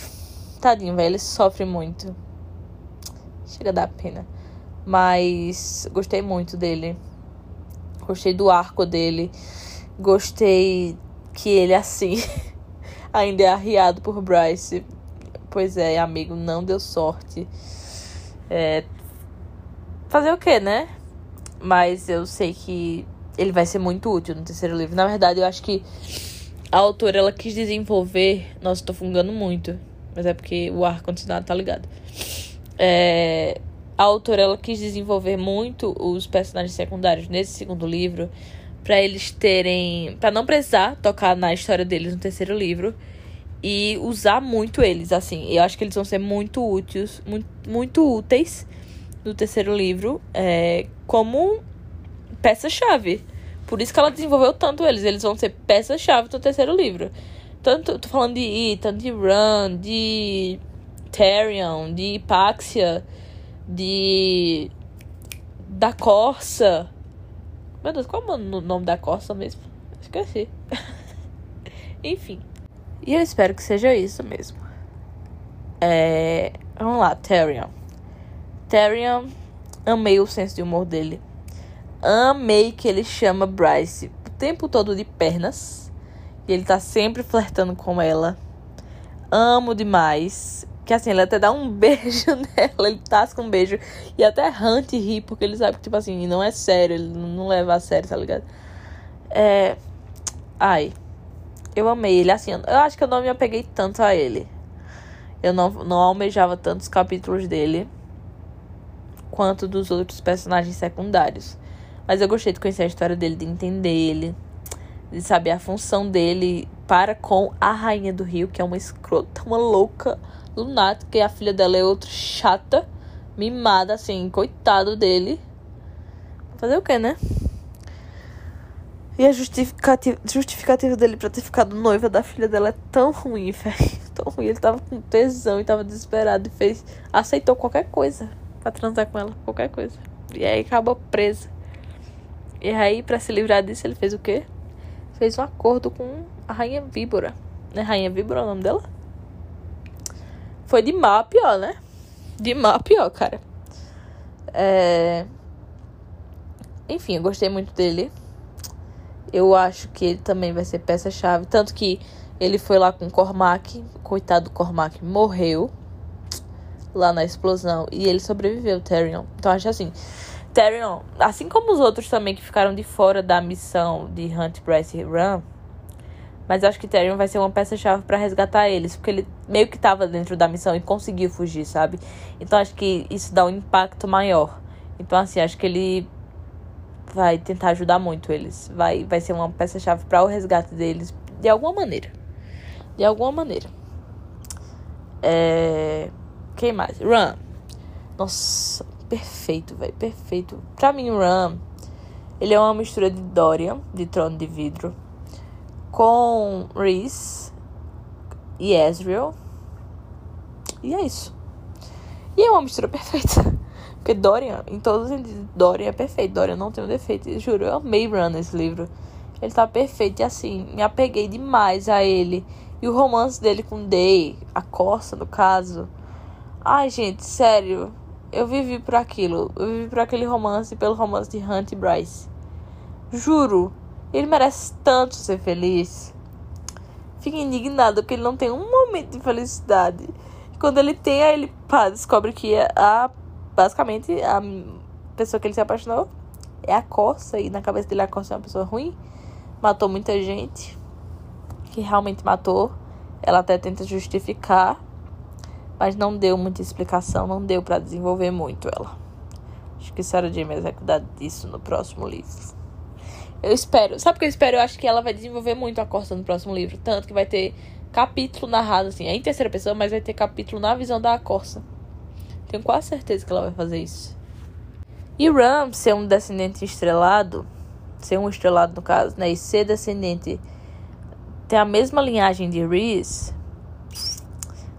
Tadinho, velho, ele sofre muito. Chega a dar pena. Mas gostei muito dele. Gostei do arco dele. Gostei que ele, assim, ainda é arriado por Bryce. Pois é, amigo, não deu sorte. É... Fazer o que, né? Mas eu sei que ele vai ser muito útil no terceiro livro. Na verdade, eu acho que a autora ela quis desenvolver. Nossa, tô fungando muito. Mas é porque o ar-condicionado tá ligado. É, a autora ela quis desenvolver muito os personagens secundários nesse segundo livro para eles terem, para não precisar tocar na história deles no terceiro livro e usar muito eles assim. Eu acho que eles vão ser muito úteis, muito, muito úteis no terceiro livro, é, como peça-chave. Por isso que ela desenvolveu tanto eles. Eles vão ser peça-chave no terceiro livro. Tanto, tô falando de Ethan, de Run, de Therion, de Hypaxia, de. da Corsa. Meu Deus, qual é o nome da Corsa mesmo? Esqueci. Enfim. E eu espero que seja isso mesmo. É... Vamos lá, Therion. Therion, amei o senso de humor dele. Amei que ele chama Bryce o tempo todo de pernas. E ele tá sempre flertando com ela. Amo demais. Que assim, ele até dá um beijo nela, ele tasca um beijo. E até Hunt ri, porque ele sabe que, tipo assim, não é sério, ele não leva a sério, tá ligado? É. Ai. Eu amei ele, assim, eu acho que eu não me apeguei tanto a ele. Eu não, não almejava tantos capítulos dele quanto dos outros personagens secundários. Mas eu gostei de conhecer a história dele, de entender ele, de saber a função dele para com a Rainha do Rio, que é uma escrota, uma louca, lunática, e a filha dela é outra chata, mimada, assim, coitado dele. Fazer o que, né? E a justificativa, justificativa dele pra ter ficado noiva da filha dela é tão ruim, velho. Tão ruim. Ele tava com tesão e tava desesperado e fez. Aceitou qualquer coisa pra transar com ela. Qualquer coisa. E aí acabou presa. E aí, para se livrar disso, ele fez o quê? Fez um acordo com a Rainha Víbora. Né? Rainha Víbora é o nome dela? Foi de a pior, né? De a pior, cara. É... Enfim, eu gostei muito dele. Eu acho que ele também vai ser peça-chave. Tanto que ele foi lá com o Cormac. Coitado do Cormac morreu lá na explosão. E ele sobreviveu, Tyrion. Então acho assim. Tyrion, assim como os outros também que ficaram de fora da missão de Hunt, Bryce e Run, mas acho que Tyrion vai ser uma peça-chave para resgatar eles, porque ele meio que tava dentro da missão e conseguiu fugir, sabe? Então acho que isso dá um impacto maior. Então assim, acho que ele vai tentar ajudar muito eles. Vai vai ser uma peça-chave para o resgate deles de alguma maneira. De alguma maneira. É... Quem mais? Run. Nossa, perfeito, velho, perfeito. Pra mim, o Ram, ele é uma mistura de Dorian, de Trono de Vidro, com Reese e Ezreal. E é isso. E é uma mistura perfeita. Porque Dorian, em todos os Dorian é perfeito. Dorian não tem um defeito. Eu juro, eu amei Run nesse livro. Ele tá perfeito. E assim, me apeguei demais a ele. E o romance dele com Day, a Corsa, no caso. Ai, gente, sério. Eu vivi por aquilo. Eu vivi por aquele romance, pelo romance de Hunt e Bryce. Juro, ele merece tanto ser feliz. Fico indignado porque ele não tem um momento de felicidade. Quando ele tem, aí ele pá, descobre que é a, basicamente a pessoa que ele se apaixonou é a Corsa. E na cabeça dele a Corsa é uma pessoa ruim. Matou muita gente. Que realmente matou. Ela até tenta justificar mas não deu muita explicação, não deu para desenvolver muito ela. Acho que Sarah James vai cuidar disso no próximo livro. Eu espero. Sabe o que eu espero? Eu acho que ela vai desenvolver muito a Costa no próximo livro. Tanto que vai ter capítulo narrado, assim, é em terceira pessoa, mas vai ter capítulo na visão da Corsa. Tenho quase certeza que ela vai fazer isso. E Ram ser um descendente estrelado, ser um estrelado no caso, né? E ser descendente, ter a mesma linhagem de Reese,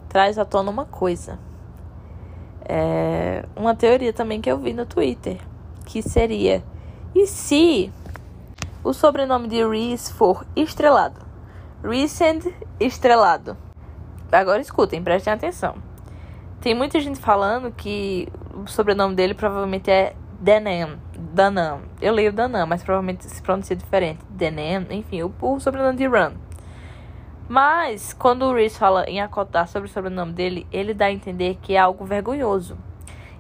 traz à tona uma coisa. É uma teoria também que eu vi no Twitter, que seria: e se o sobrenome de Reese for estrelado? Recent estrelado. Agora escutem, prestem atenção. Tem muita gente falando que o sobrenome dele provavelmente é Denem. Danam. Eu leio Danam, mas provavelmente se pronuncia diferente. Denem, enfim, o, o sobrenome de Run. Mas, quando o Reese fala em acotar sobre o sobrenome dele, ele dá a entender que é algo vergonhoso.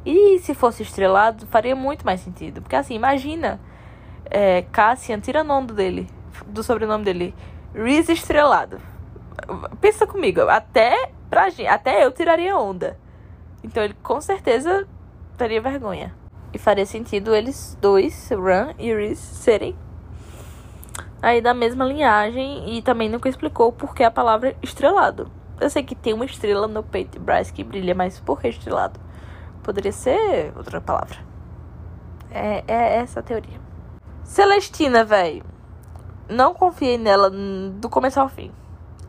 E se fosse estrelado, faria muito mais sentido. Porque assim, imagina é, Cassian tirando dele, do sobrenome dele. Reese estrelado. Pensa comigo, até pra gente, até eu tiraria onda. Então ele com certeza teria vergonha. E faria sentido eles dois, Ran e Reese, serem aí da mesma linhagem. E também nunca explicou por que a palavra estrelado. Eu sei que tem uma estrela no peito de Bryce que brilha, mas por que estrelado? Poderia ser outra palavra. É, é essa a teoria. Celestina, velho. Não confiei nela do começo ao fim.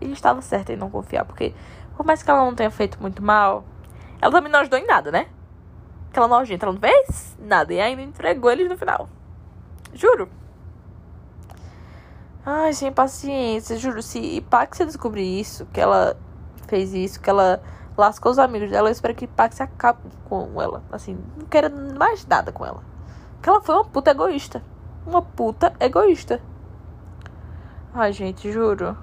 E estava certa em não confiar, porque por mais que ela não tenha feito muito mal, ela também não ajudou em nada, né? Aquela nojenta, ela não fez nada e ainda entregou eles no final. Juro. Ai, sem paciência, juro. Se Pax descobrir isso, que ela fez isso, que ela lascou os amigos dela, eu espero que Pax acabe com ela. Assim, não quero mais nada com ela. Porque ela foi uma puta egoísta. Uma puta egoísta. Ai, gente, juro.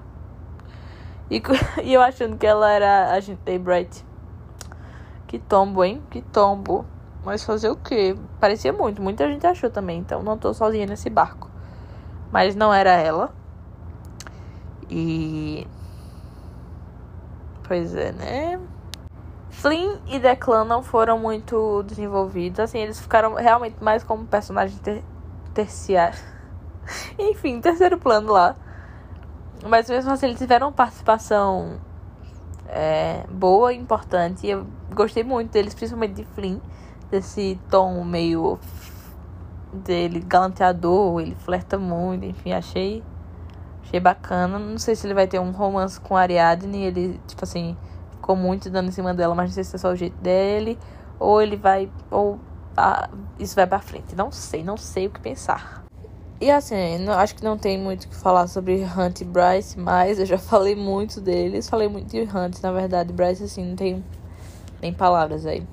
E, e eu achando que ela era a gente Bright. Que tombo, hein? Que tombo. Mas fazer o quê? Parecia muito. Muita gente achou também. Então não tô sozinha nesse barco. Mas não era ela. E. Pois é, né? Flynn e Declan não foram muito desenvolvidos. Assim, eles ficaram realmente mais como personagens ter terciários. Enfim, terceiro plano lá. Mas mesmo assim, eles tiveram participação é, boa e importante. E eu gostei muito deles, principalmente de Flynn. Desse tom meio dele galanteador, ele flerta muito, enfim, achei achei bacana. Não sei se ele vai ter um romance com Ariadne, ele, tipo assim, ficou muito dando em cima dela, mas não sei se é só o jeito dele, ou ele vai, ou ah, isso vai pra frente. Não sei, não sei o que pensar. E assim, não, acho que não tem muito o que falar sobre Hunt e Bryce, mas eu já falei muito deles. Falei muito de Hunt, na verdade. Bryce, assim, não tem nem palavras aí.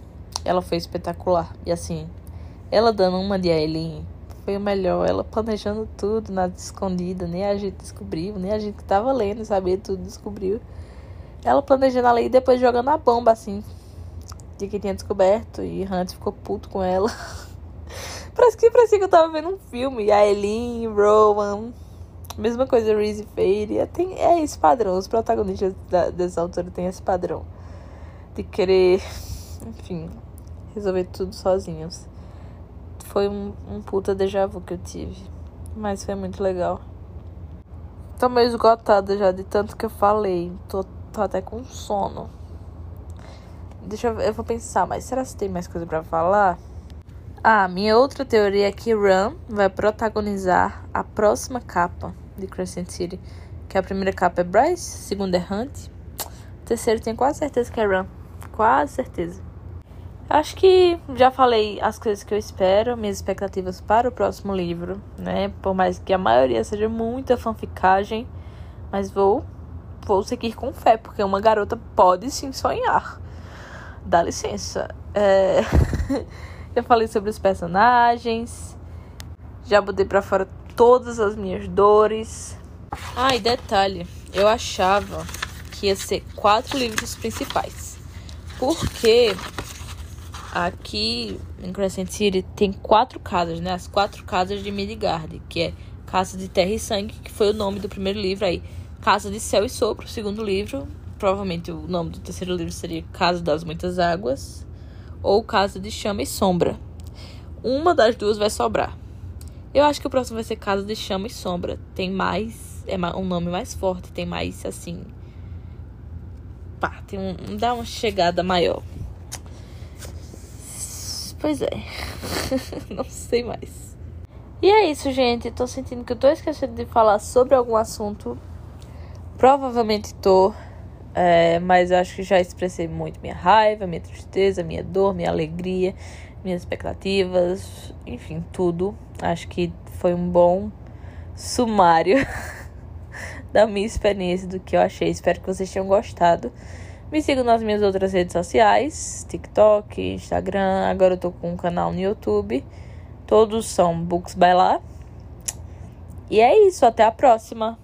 Ela foi espetacular. E assim, ela dando uma de Aileen foi o melhor. Ela planejando tudo, nada escondida. Nem a gente descobriu, nem a gente que tava lendo sabia tudo descobriu. Ela planejando ali e depois jogando a bomba, assim, de que tinha descoberto. E Hunt ficou puto com ela. Parece que parecia que eu tava vendo um filme. A Eileen, Rowan. Mesma coisa, Reese Fade. Tem, é esse padrão. Os protagonistas da, dessa altura têm esse padrão. De querer, enfim, resolver tudo sozinhos. Foi um, um puta déjà vu que eu tive. Mas foi muito legal. Tô meio esgotada já de tanto que eu falei. Tô, tô até com sono. Deixa eu, eu vou pensar, mas será que tem mais coisa para falar? Ah, minha outra teoria é que Ram vai protagonizar a próxima capa de Crescent City. Que a primeira capa é Bryce, a segunda é Hunt. A terceira tenho quase certeza que é Ram. Quase certeza. Acho que já falei as coisas que eu espero, minhas expectativas para o próximo livro, né? Por mais que a maioria seja muita fanficagem, mas vou vou seguir com fé, porque uma garota pode sim sonhar. Dá licença. É... Eu falei sobre os personagens. Já botei pra fora todas as minhas dores. Ah, e detalhe, eu achava que ia ser quatro livros principais. Porque aqui em Crescent City tem quatro casas, né? As quatro casas de Midgard, que é Casa de Terra e Sangue, que foi o nome do primeiro livro aí. Casa de Céu e Sopro, o segundo livro. Provavelmente o nome do terceiro livro seria Casa das Muitas Águas ou Casa de Chama e Sombra. Uma das duas vai sobrar. Eu acho que o próximo vai ser Casa de Chama e Sombra. Tem mais. É um nome mais forte, tem mais assim. Pá, tem um. dá uma chegada maior. Pois é. Não sei mais. E é isso, gente. Tô sentindo que eu tô esquecendo de falar sobre algum assunto. Provavelmente tô. É, mas eu acho que já expressei muito minha raiva, minha tristeza, minha dor, minha alegria, minhas expectativas, enfim, tudo. Acho que foi um bom sumário da minha experiência, do que eu achei. Espero que vocês tenham gostado. Me sigam nas minhas outras redes sociais: TikTok, Instagram. Agora eu tô com um canal no YouTube. Todos são Books by lá. E é isso, até a próxima.